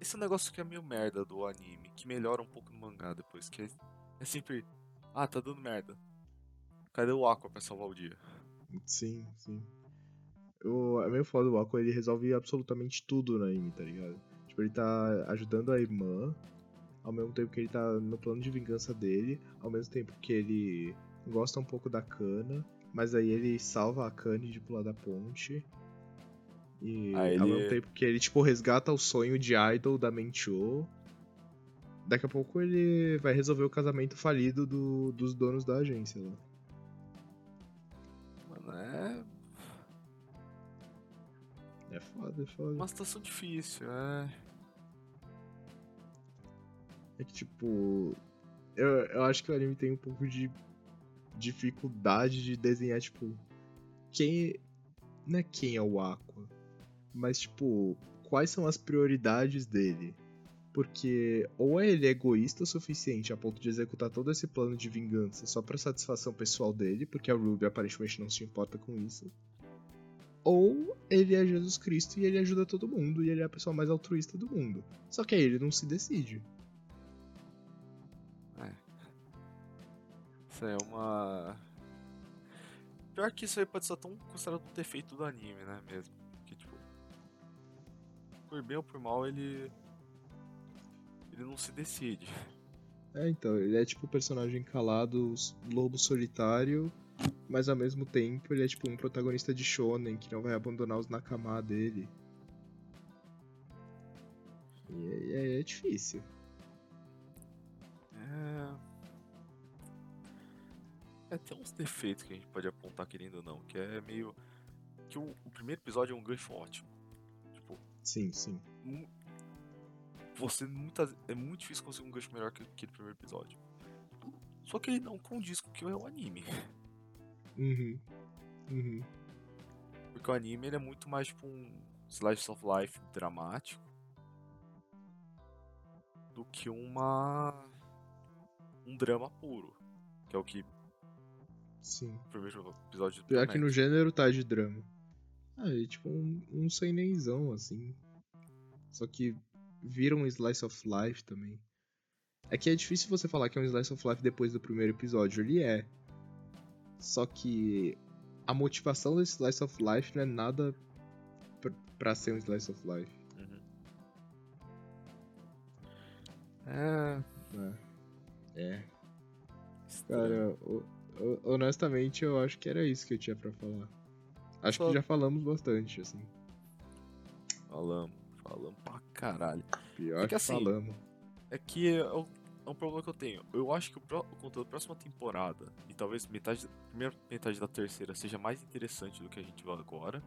Esse negócio que é meio merda do anime, que melhora um pouco no mangá depois, que é, é sempre. Ah, tá dando merda. Cadê o Aqua pra salvar o dia? Sim, sim. O, é meio foda o Aqua, ele resolve absolutamente tudo no anime, tá ligado? Tipo, ele tá ajudando a irmã, ao mesmo tempo que ele tá no plano de vingança dele, ao mesmo tempo que ele gosta um pouco da Kana, mas aí ele salva a Kane de pular da ponte. E Aí ao ele- mesmo tempo que ele, tipo, resgata o sonho de idol da Mencho. Daqui a pouco ele vai resolver o casamento falido do- dos donos da agência lá. Mano, é É foda, é foda. uma situação difícil, é. É que, tipo. Eu, eu acho que o anime tem um pouco de dificuldade de desenhar, tipo. Quem. Não é quem é o Aqua. Mas, tipo, quais são as prioridades dele? Porque ou é ele egoísta o suficiente a ponto de executar todo esse plano de vingança só pra satisfação pessoal dele, porque a Ruby aparentemente não se importa com isso. Ou ele é Jesus Cristo e ele ajuda todo mundo e ele é a pessoa mais altruísta do mundo. Só que aí ele não se decide. Isso aí é uma. Pior que isso aí pode ser tão considerado um defeito do anime, né? Mesmo. Por bem ou por mal, ele. Ele não se decide. É, então, ele é tipo o personagem calado, lobo solitário, mas ao mesmo tempo ele é tipo um protagonista de shonen que não vai abandonar os nakama dele. E aí é, é difícil. É. É, tem uns defeitos que a gente pode apontar querendo ou não, que é meio. Que o, o primeiro episódio é um gancho ótimo. Sim, sim. você muitas, é muito difícil conseguir um gancho melhor que aquele primeiro episódio. Só que ele não condiz com o que é o anime. Uhum. Uhum. Porque o anime ele é muito mais tipo um slice of life dramático do que uma um drama puro, que é o que Sim. o primeiro episódio Pior que no gênero tá de drama. Ah, é tipo um, um seinenzão, assim. Só que vira um slice of life também. É que é difícil você falar que é um slice of life depois do primeiro episódio. Ele é. Só que a motivação do Slice of Life não é nada pra, pra ser um Slice of Life. Uhum. É. né? É. estranho. Cara, honestamente, eu acho que era isso que eu tinha pra falar. Acho Só- que já falamos bastante, assim. Falamos, falamos pra caralho. Pior É que que, assim, falamos. É que é um, é um problema que eu tenho. Eu acho que o, pró- o conteúdo da próxima temporada, e talvez metade, da- primeira metade da terceira, seja mais interessante do que a gente viu agora.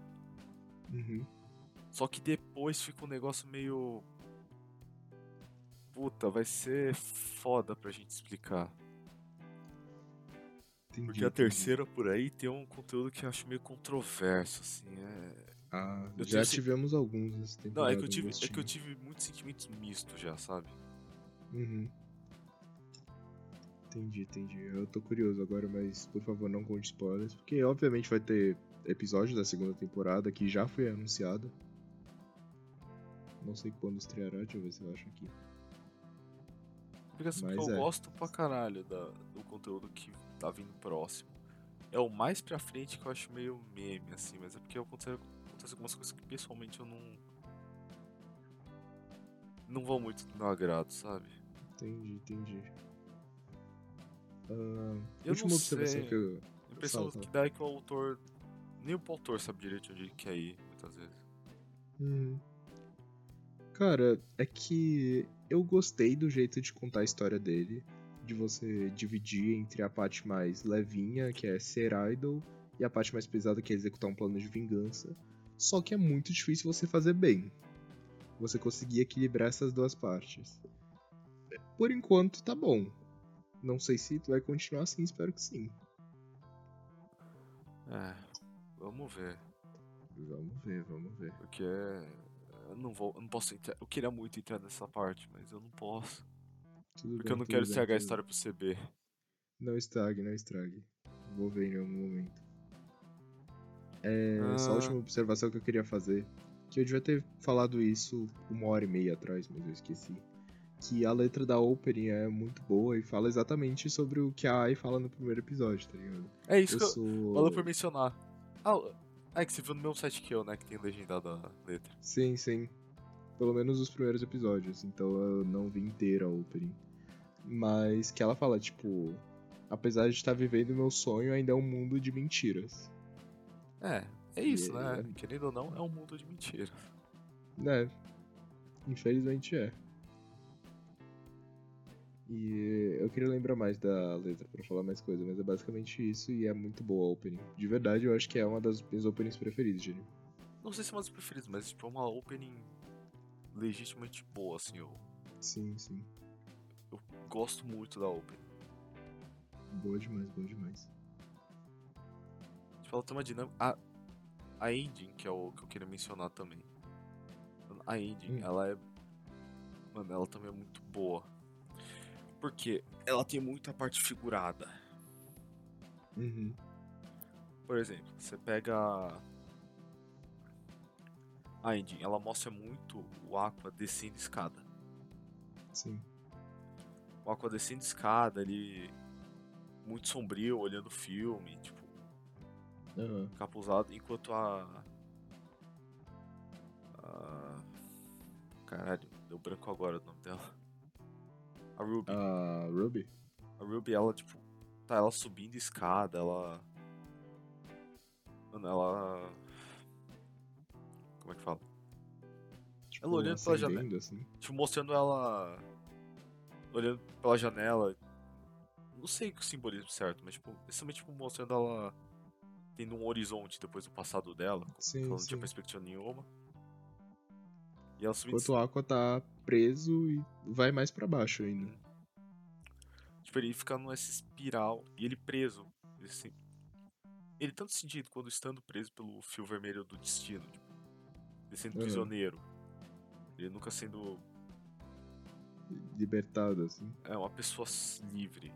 Uhum. Só que depois fica um negócio meio. Puta, vai ser foda pra gente explicar. Entendi, Porque a entendi. terceira por aí tem um conteúdo que eu acho meio controverso, assim. É... Ah, Eu já se- tivemos alguns nesse tempo. Não, é que, eu tive, é que eu tive muitos sentimentos mistos já, sabe? Uhum. Entendi, entendi. Eu tô curioso agora, mas por favor não conte spoilers, porque obviamente vai ter episódio da segunda temporada que já foi anunciada. Não sei quando estreará, deixa eu ver se eu acho aqui. Porque assim, Mas eu é. gosto pra caralho da, do conteúdo que tá vindo próximo. É o mais pra frente que eu acho meio meme, assim, mas é porque acontece, acontece algumas coisas que pessoalmente eu não. Não vão muito meu agrado, sabe? Entendi, entendi. Ah, Eu última não observação sei. que eu. A impressão que dá é que o autor. Nem o autor sabe direito onde ele quer ir, muitas vezes. Uhum. Cara, é que eu gostei do jeito de contar a história dele, de você dividir entre a parte mais levinha, que é ser idol, e a parte mais pesada, que é executar um plano de vingança. Só que é muito difícil você fazer bem. Você conseguir equilibrar essas duas partes. Por enquanto, tá bom. Não sei se vai continuar assim, espero que sim. É. Vamos ver. Vamos ver, vamos ver. Porque. Eu não vou. Eu não posso entrar. Eu queria muito entrar nessa parte, mas eu não posso. Tudo Porque bem, eu não quero estragar a história pro CB. Não estrague, não estrague. Vou ver em algum momento. É, Só a Ah. última observação que eu queria fazer. Que eu devia ter falado isso uma hora e meia atrás, mas eu esqueci. Que a letra da opening é muito boa e fala exatamente sobre o que a Ai fala no primeiro episódio, tá ligado? É isso eu que eu. sou. Valeu por mencionar. Ah, é que você viu no mesmo site que eu, né? Que tem legendado a letra. Sim, sim. Pelo menos os primeiros episódios, então eu não vi inteira a opening. Mas que ela fala, tipo, apesar de estar vivendo meu sonho, ainda é um mundo de mentiras. É, é isso, E- né? Querendo ou não, é um mundo de mentira. Né? Infelizmente é. E eu queria lembrar mais da letra pra falar mais coisa, mas é basicamente isso e é muito boa a opening. De verdade, eu acho que é uma das minhas openings preferidas, Gênio. Não sei se é uma das preferidas, mas tipo, é uma opening legitimamente boa, assim. Eu, Sim, sim. eu gosto muito da opening. Boa demais, boa demais. Tipo, ela tem uma dinâmica. A, a ending, que é o que eu queria mencionar também. A ending, Hum. ela é. Mano, ela também é muito boa. Porque ela tem muita parte figurada. Uhum. Por exemplo, você pega. A ending, ela mostra muito o Aqua descendo escada. Sim. O Aqua descendo escada, ele. Muito sombrio, olhando o filme, tipo, Aham. capuzado, enquanto a. a caralho, deu branco agora o nome dela. A Ruby. A Ruby? A Ruby, ela, tipo, tá ela subindo escada, ela. Mano, ela. Como é que fala? Tipo, Ela olhando pela janela. assim. Tipo, mostrando ela. Olhando pela janela. Não sei o simbolismo certo, mas, tipo, principalmente, tipo, mostrando ela tendo um horizonte depois do passado dela. Sim, que ela não sim. tinha perspectiva nenhuma. E ela subindo. Enquanto o Aqua tá preso e vai mais pra baixo ainda. Tipo, ele fica nessa espiral e ele preso. Ele, assim, ele tanto sentido quando estando preso pelo fio vermelho do destino. Tipo, ele sendo Aham. prisioneiro. Ele nunca sendo Libertado, assim. é, uma pessoa livre.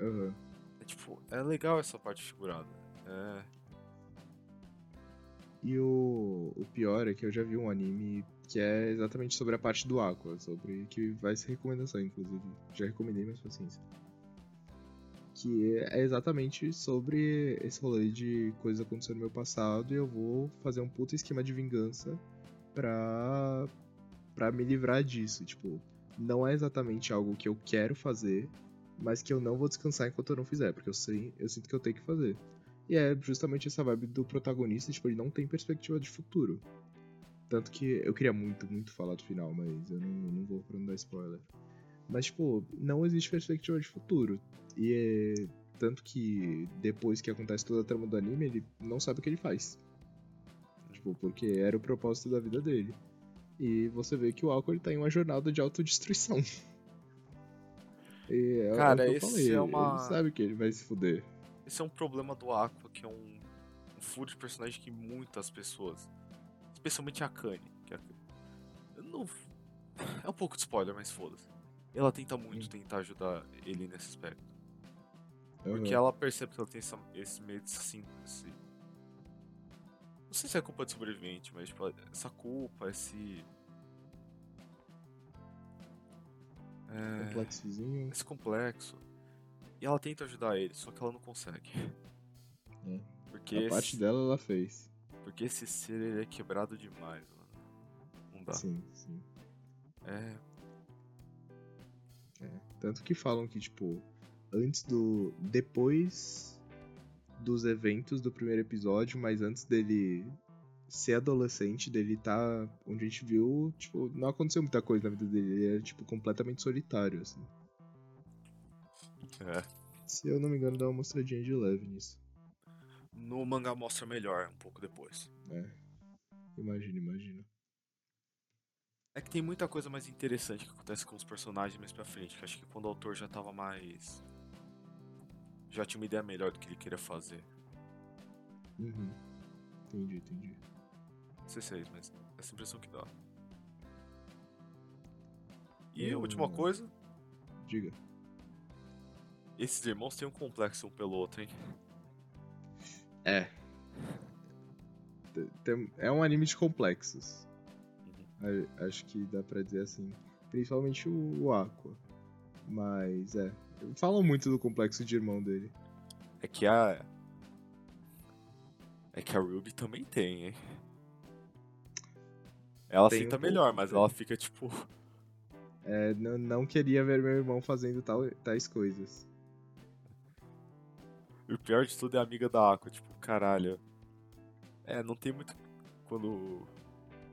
Aham. É tipo, é legal essa parte figurada. É. E o, o pior é que eu já vi um anime que é exatamente sobre a parte do Aqua, sobre que vai ser recomendação, inclusive. Já recomendei, mas paciência. Que é exatamente sobre esse rolê de coisas acontecendo no meu passado e eu vou fazer um puta esquema de vingança pra, pra me livrar disso. Tipo, não é exatamente algo que eu quero fazer, mas que eu não vou descansar enquanto eu não fizer, porque eu sei, eu sinto que eu tenho que fazer. E é justamente essa vibe do protagonista, tipo, ele não tem perspectiva de futuro. Tanto que eu queria muito, muito falar do final, mas eu não, não vou pra não dar spoiler. Mas, tipo, não existe perspectiva de futuro. E é. Tanto que depois que acontece toda a trama do anime, ele não sabe o que ele faz. Tipo, porque era o propósito da vida dele. E você vê que o Alco ele tá em uma jornada de autodestruição. E é Cara, o que eu falei, é uma- ele sabe que ele vai se fuder. Esse é um problema do Aqua, que é um, um furo de personagem que muitas pessoas, especialmente a Kanye, que é, eu não, é um pouco de spoiler, mas foda-se. Ela tenta muito tentar ajudar ele nesse aspecto. Porque Aham. ela percebe que ela tem essa, esse meio de sim, esse... Não sei se é culpa de sobrevivente, mas tipo, essa culpa, esse. É, Complexozinho. esse complexo. E ela tenta ajudar ele, só que ela não consegue. É. Porque, A parte esse, dela ela fez. porque esse ser ele é quebrado demais, mano. Não dá. Sim, sim. É, Tanto que falam que, tipo, antes do. Depois dos eventos do primeiro episódio, mas antes dele ser adolescente, dele tá. Onde a gente viu, tipo, não aconteceu muita coisa na vida dele. Ele era, tipo, completamente solitário, assim. é. Se eu não me engano, dá uma mostradinha de leve nisso. No mangá mostra melhor um pouco depois. É. Imagina, imagina. É que tem muita coisa mais interessante que acontece com os personagens mais pra frente, que acho que quando o autor já tava mais. Já tinha uma ideia melhor do que ele queria fazer. Uhum. Entendi, entendi. Não sei se é isso, mas essa impressão que dá. E a última coisa, Diga. esses irmãos têm um complexo um pelo outro, hein? É. É um anime de complexos. Acho que dá pra dizer assim. Principalmente o, o Aqua. Mas é. Falam muito do complexo de irmão dele. É que a. É que a Ruby também tem, hein? Ela Tem um pouco, melhor, mas tem. ela fica tipo. *laughs* É, não, não queria ver meu irmão fazendo tal, tais coisas. E o pior de tudo é a amiga da Aqua, tipo, caralho. É, não tem muito. Quando.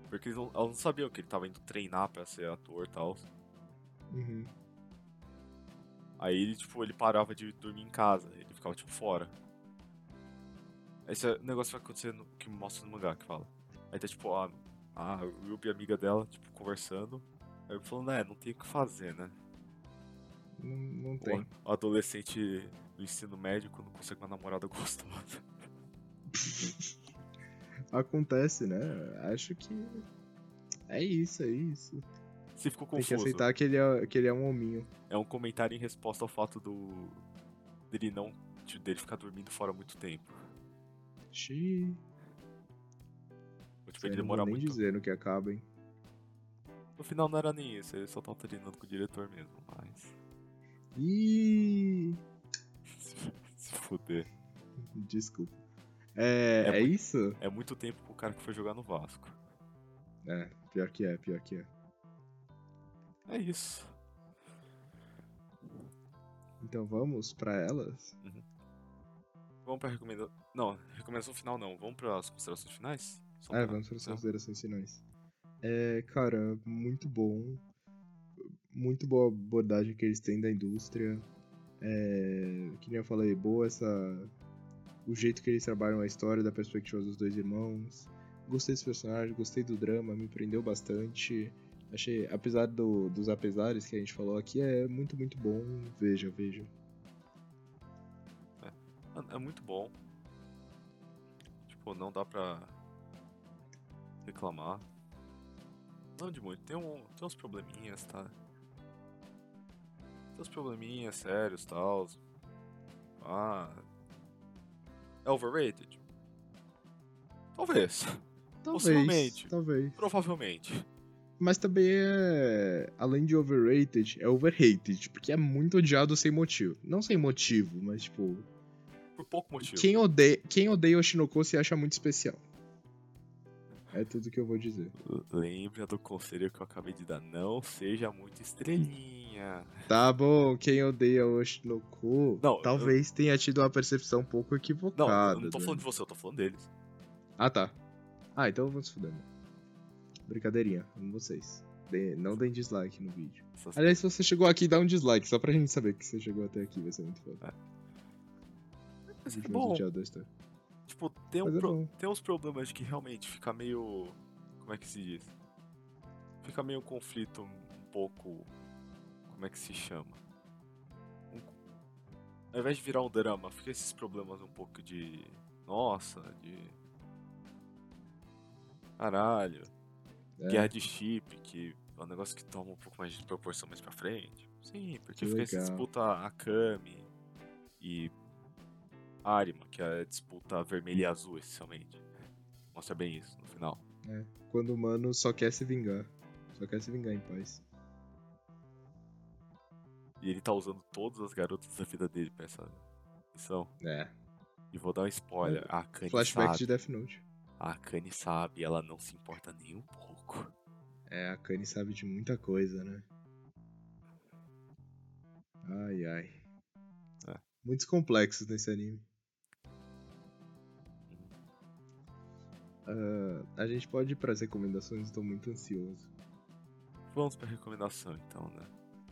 Porque eles não, elas não sabiam que ele tava indo treinar pra ser ator e tal. Uhum. Aí ele, tipo, ele parava de dormir em casa, ele ficava, tipo, fora. Esse é- negócio vai acontecer no, que mostra no mangá, que fala. Aí tá, tipo, a, a Ruby, amiga dela, tipo, conversando. Aí eu falando, é, não tem o que fazer, né? Não, não O, tem. o adolescente do ensino médio quando consegue uma namorada gostosa. *laughs* Acontece, né? Acho que. É isso, é isso. Você ficou Tem que confuso. aceitar que ele, é, que ele é um hominho. É um comentário em resposta ao fato do. dele não. de- dele ficar dormindo fora muito tempo. Xiii. Tipo, ele demora muito. dizer no que acaba, hein? No final não era nem isso, ele só tava treinando com o diretor mesmo, mas. Ih, *laughs* Se fuder. desculpa. É, É é, isso? É muito tempo pro cara que foi jogar no Vasco. É, pior que é, pior que é. É isso. Então vamos pra elas? Vamos pra recomendação. Não, recomendação final não. Vamos pras considerações finais? Só É, pra- vamos para as considerações finais. É, cara, muito bom. Muito boa abordagem que eles têm da indústria. É, que nem eu falei, boa essa. O jeito que eles trabalham a história da perspectiva dos dois irmãos. Gostei desse personagem, gostei do drama, me prendeu bastante. Achei, apesar do- dos apesares que a gente falou aqui, é muito, muito bom. Veja, veja. É, é muito bom. Tipo, não dá pra reclamar. Não de muito. Tem, um, tem uns probleminhas, tá? Tem uns probleminhas sérios tal. Ah. É overrated? Talvez. Talvez, Possivelmente. talvez. Provavelmente. Mas também é. Além de overrated, é overrated. Porque é muito odiado sem motivo. Não sem motivo, mas tipo. Por pouco motivo. Quem odeia, quem odeia Oshinoko se acha muito especial. É tudo que eu vou dizer. Lembra do conselho que eu acabei de dar. Não seja muito estrelinha. Tá bom, quem odeia Oshinoko Não, talvez tenha tido uma percepção um pouco Não, equivocada. eu não tô né? falando de você, eu tô falando deles. Ah, tá. Ah, então vamos se fuder. né? Brincadeirinha, amo vocês. Dê- não deem dislike no vídeo. Essas- Aliás, se você chegou aqui, dá um dislike, só pra gente saber que você chegou até aqui, vai ser muito foda. Mas é Vídeo mais bom. Tipo, tem, um é pro- tem uns problemas que realmente fica meio. Como é que se diz? Fica meio um conflito um pouco. Como é que se chama? Um- ao invés de virar um drama, fica esses problemas um pouco de. Nossa, de. Caralho. É, Guerra de chip, que é um negócio que toma um pouco mais de proporção mais pra frente. Sim, porque Que fica essa legal. disputa Akami e Arima, que é a disputa vermelha e azul, essencialmente. Mostra bem isso no final. Quando o mano só quer se vingar. Só quer se vingar em paz. E ele tá usando todas as garotas da vida dele pra essa missão. É. E vou dar um spoiler. A Akane Flashback sabe. de Death Note. A Akane sabe, ela não se importa nem um pouco. É, a Kanye sabe de muita coisa, né? Ai, ai. É. Muitos complexos nesse anime. Ah, a gente pode ir pras recomendações, estou muito ansioso. Vamos pra recomendação então, né?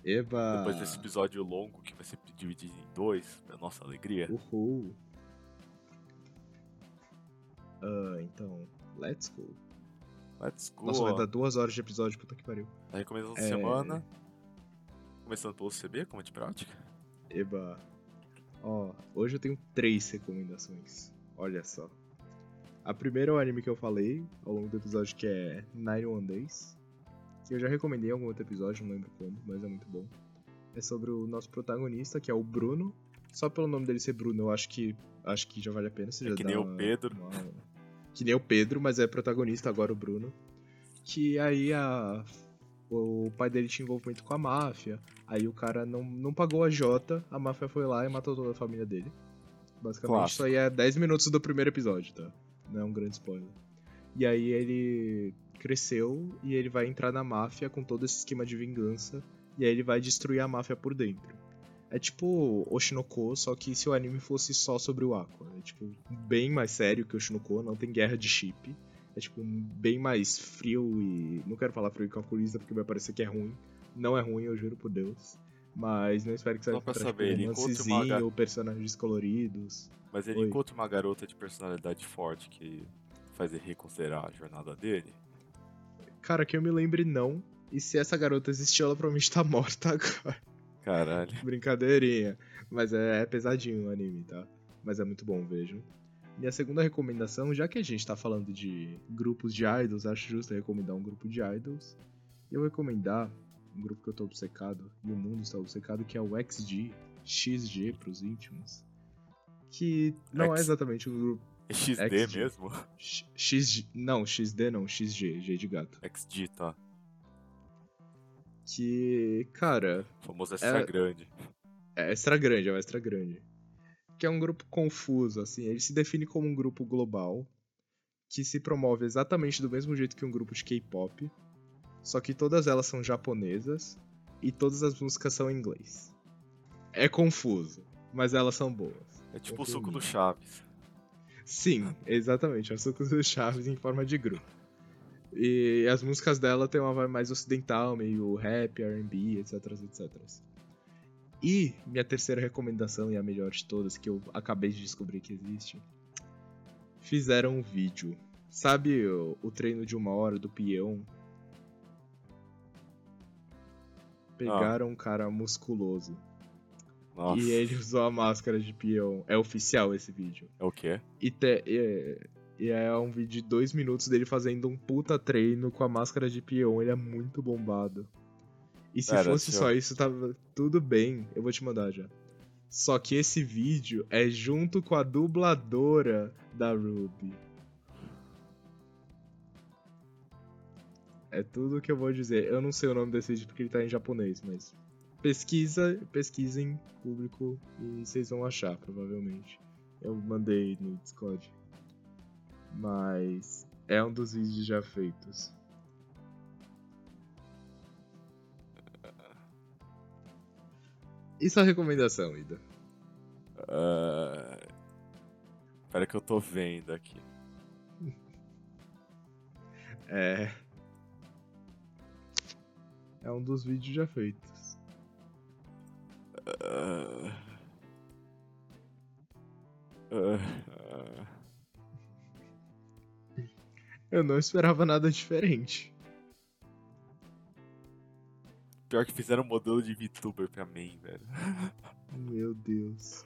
Eba! Depois desse episódio longo que vai ser dividido em dois, pra nossa alegria. Uhul! Ah, então, let's go. Let's go. Nossa, vai dar duas horas de episódio, puta que pariu. A recomendação da É. semana. Começando pelo CB, como é de prática. Eba. Ó, hoje eu tenho três recomendações. Olha só. A primeira é o anime que eu falei ao longo do episódio, que é Nine One Days. Que eu já recomendei em algum outro episódio, não lembro quando, mas é muito bom. É sobre o nosso protagonista, que é o Bruno. Só pelo nome dele ser Bruno, eu acho que acho que já vale a pena. Você É já que nem o uma- Pedro. uma- Que nem o Pedro, mas é protagonista agora o Bruno. Que aí a... o pai dele tinha envolvimento com a máfia. Aí o cara não, não pagou a Jota, a máfia foi lá e matou toda a família dele. Basicamente, Clássico. isso aí é 10 minutos do primeiro episódio, tá? Não é um grande spoiler. E aí ele cresceu e ele vai entrar na máfia com todo esse esquema de vingança. E aí ele vai destruir a máfia por dentro. É tipo Oshinoko, só que se o anime fosse só sobre o Aqua. É tipo bem mais sério que Oshinoko, não tem guerra de chip. É tipo bem mais frio e. Não quero falar frio e calculista porque vai parecer que é ruim. Não é ruim, eu juro por Deus. Mas não espero que Só pra saber, ele encontra uma ga- personagens coloridos. Mas ele Oi. encontra uma garota de personalidade forte que faz ele reconsiderar a jornada dele. Cara, que eu me lembre, não. E se essa garota existir, ela provavelmente tá morta *laughs* agora. Caralho. Brincadeirinha. Mas é, é pesadinho o anime, tá? Mas é muito bom, vejam. Minha segunda recomendação, já que a gente tá falando de grupos de idols, acho justo recomendar um grupo de idols. Eu vou recomendar um grupo que eu tô obcecado, e o mundo está obcecado, que é o XG, XG pros íntimos. Que não é X- exatamente um grupo. É XD XG. mesmo? X- XG. Não, XD não, XG, G de gato. XG, tá. Que, cara, O famoso extra É- grande. É extra grande, é o extra grande. Que é um grupo confuso, assim. Ele se define como um grupo global que se promove exatamente do mesmo jeito que um grupo de K-pop. Só que todas elas são japonesas e todas as músicas são em inglês. É confuso, mas elas são boas. É tipo o suco do Chaves. Sim, exatamente. É o suco dos chaves em forma de grupo. E as músicas dela tem uma vibe mais ocidental, meio rap, R&B, etc, etc. E minha terceira recomendação, e a melhor de todas, que eu acabei de descobrir que existe, fizeram um vídeo. Sabe o, o treino de uma hora do peão? Pegaram um cara musculoso. Nossa. E ele usou a máscara de peão. É oficial esse vídeo. É o quê? E, te- e- e é um vídeo de dois minutos dele fazendo um puta treino com a máscara de peão. Ele é muito bombado. E se fosse só eu- isso, tava tudo bem. Eu vou te mandar já. Só que esse vídeo é junto com a dubladora da Ruby. É tudo que eu vou dizer. Eu não sei o nome desse vídeo porque ele tá em japonês, mas pesquisa, pesquisem público e vocês vão achar, provavelmente. Eu mandei no Discord. Mas é um dos vídeos já feitos. E sua recomendação, Ida? Uh... Espera que eu tô vendo aqui. *laughs* É. É um dos vídeos já feitos. Uh... Uh... Eu não esperava nada diferente. Pior que fizeram um modelo de VTuber pra mim, velho. Meu Deus.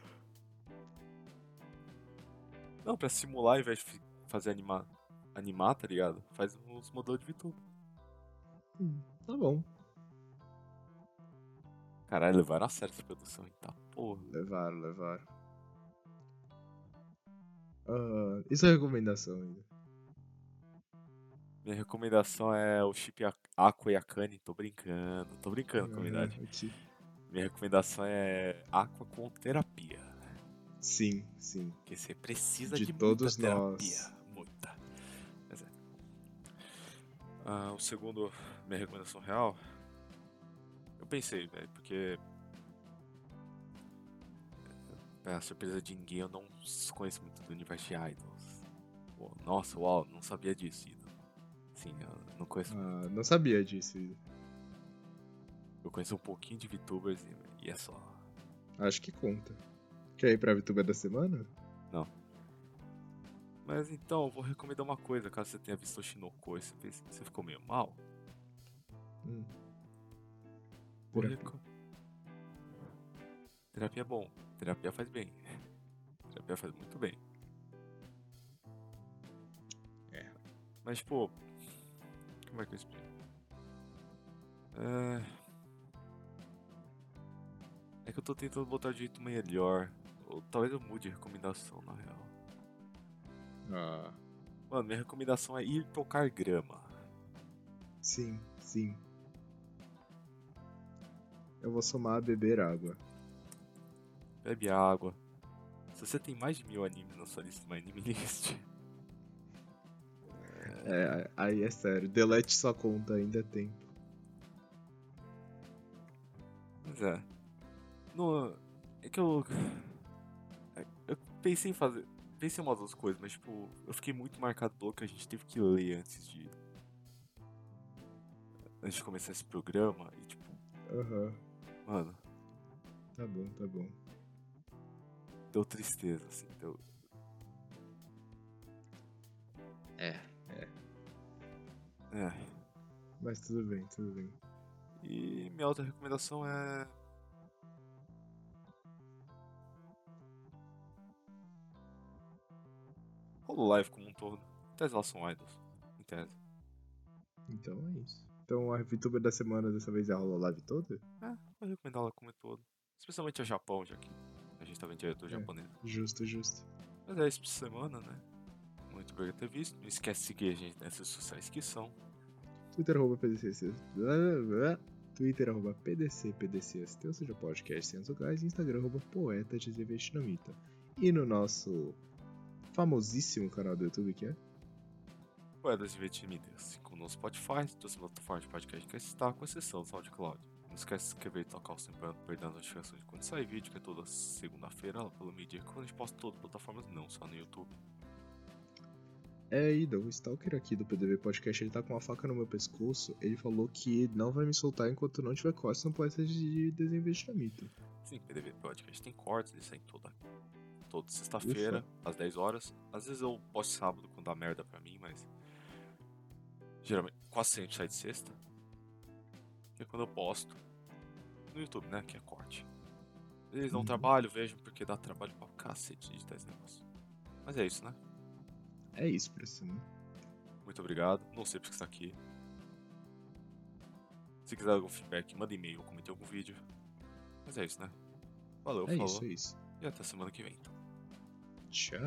Não, pra simular ao invés de fazer animar, animar tá ligado? Faz uns modelos de VTuber. Hum, tá bom. Caralho, levaram a sério essa produção, hein? Tá porra. Levaram, levaram. Uh, isso é recomendação ainda. Minha recomendação é o chip Aqua e Akane. Tô brincando, tô brincando, comunidade. Aqui. Minha recomendação é Aqua com terapia. Sim, sim. Porque você precisa De de, todos muita nós. terapia. Muita. Mas é. Ah, o segundo, minha recomendação real. Pensei, velho, porque. É a surpresa de ninguém, eu não conheço muito do universo de idols. Pô, nossa, uau, não sabia disso, Ido. Sim, eu não conheço muito. Ah, não sabia disso, Ida. Eu conheço um pouquinho de VTubers e, e é só. Acho que conta. Quer ir pra VTuber da semana? Mas então, eu vou recomendar uma coisa, caso você tenha visto o Shinoko e você, fez- você ficou meio mal. Hum. Reco- Terapia é bom. Terapia faz bem. Terapia faz muito bem. É. Mas, tipo. Como é que eu explico? É. É que eu tô tentando botar de jeito melhor. Ou talvez eu mude a recomendação, na real. Ah, Mano, minha recomendação é ir tocar grama. sim, sim. Eu vou somar a beber água. Bebe água. Se você tem mais de mil animes na sua lista, uma anime list. É, aí é sério. Delete sua conta, ainda é tempo. Mas é. No, é que eu. é- Eu pensei em fazer. Pensei em umas outras coisas, mas tipo, eu fiquei muito marcado pelo que a gente teve que ler antes de. Antes de começar esse programa. E tipo, Aham. Mano, Tá bom, tá bom. deu tristeza, assim. Deu... É. É. Mas tudo bem, tudo bem. E minha outra recomendação é. Hololive como um todo. Elas são idols. Em tese. Então é isso. Então a VTuber da semana dessa vez é a Hololive toda? É, vou recomendar ela como um todo. Especialmente a Japão, já que a gente tá vendo diretor É. japonês. Justo, justo. Mas é isso por semana, né? Muito obrigado por ter visto. Não esquece de seguir a gente redes sociais que são. Twitter arroba PDC. Twitter arroba PDC, PDCST, ou seja, podcast sem locais, e Instagram arroba poeta de. E no nosso famosíssimo canal do YouTube, que é? Moedas Divertidas, como no Spotify, todas as plataformas de podcast que está, com exceção do SoundCloud. Não esquece de se inscrever e tocar o sininho para não perder as notificações de quando sair vídeo, que é toda segunda-feira, lá pelo meio-dia, quando a gente posta todas as plataformas, não só no YouTube. É, Ida, o Stalker aqui do PDV Podcast, ele tá com uma faca no meu pescoço. Ele falou que não vai me soltar enquanto não tiver cortes no poeta de Desinvestimento. Sim, PDV Podcast tem cortes, eles saem toda, toda sexta-feira, às 10 horas. Às vezes eu posto sábado quando dá merda pra mim, mas. Geralmente, quase sempre sai de sexta. Que é quando eu posto. No YouTube, né? Que é corte. Eles não Uhum. trabalham, vejam, porque dá trabalho pra cacete de esse negócio. Mas é isso, né? É isso pra cima. Muito obrigado. Não sei porque você está aqui. Se quiser algum feedback, manda e-mail ou comente algum vídeo. Mas é isso, né? Valeu, É falou. isso, é isso. E até semana que vem, então. Tchau.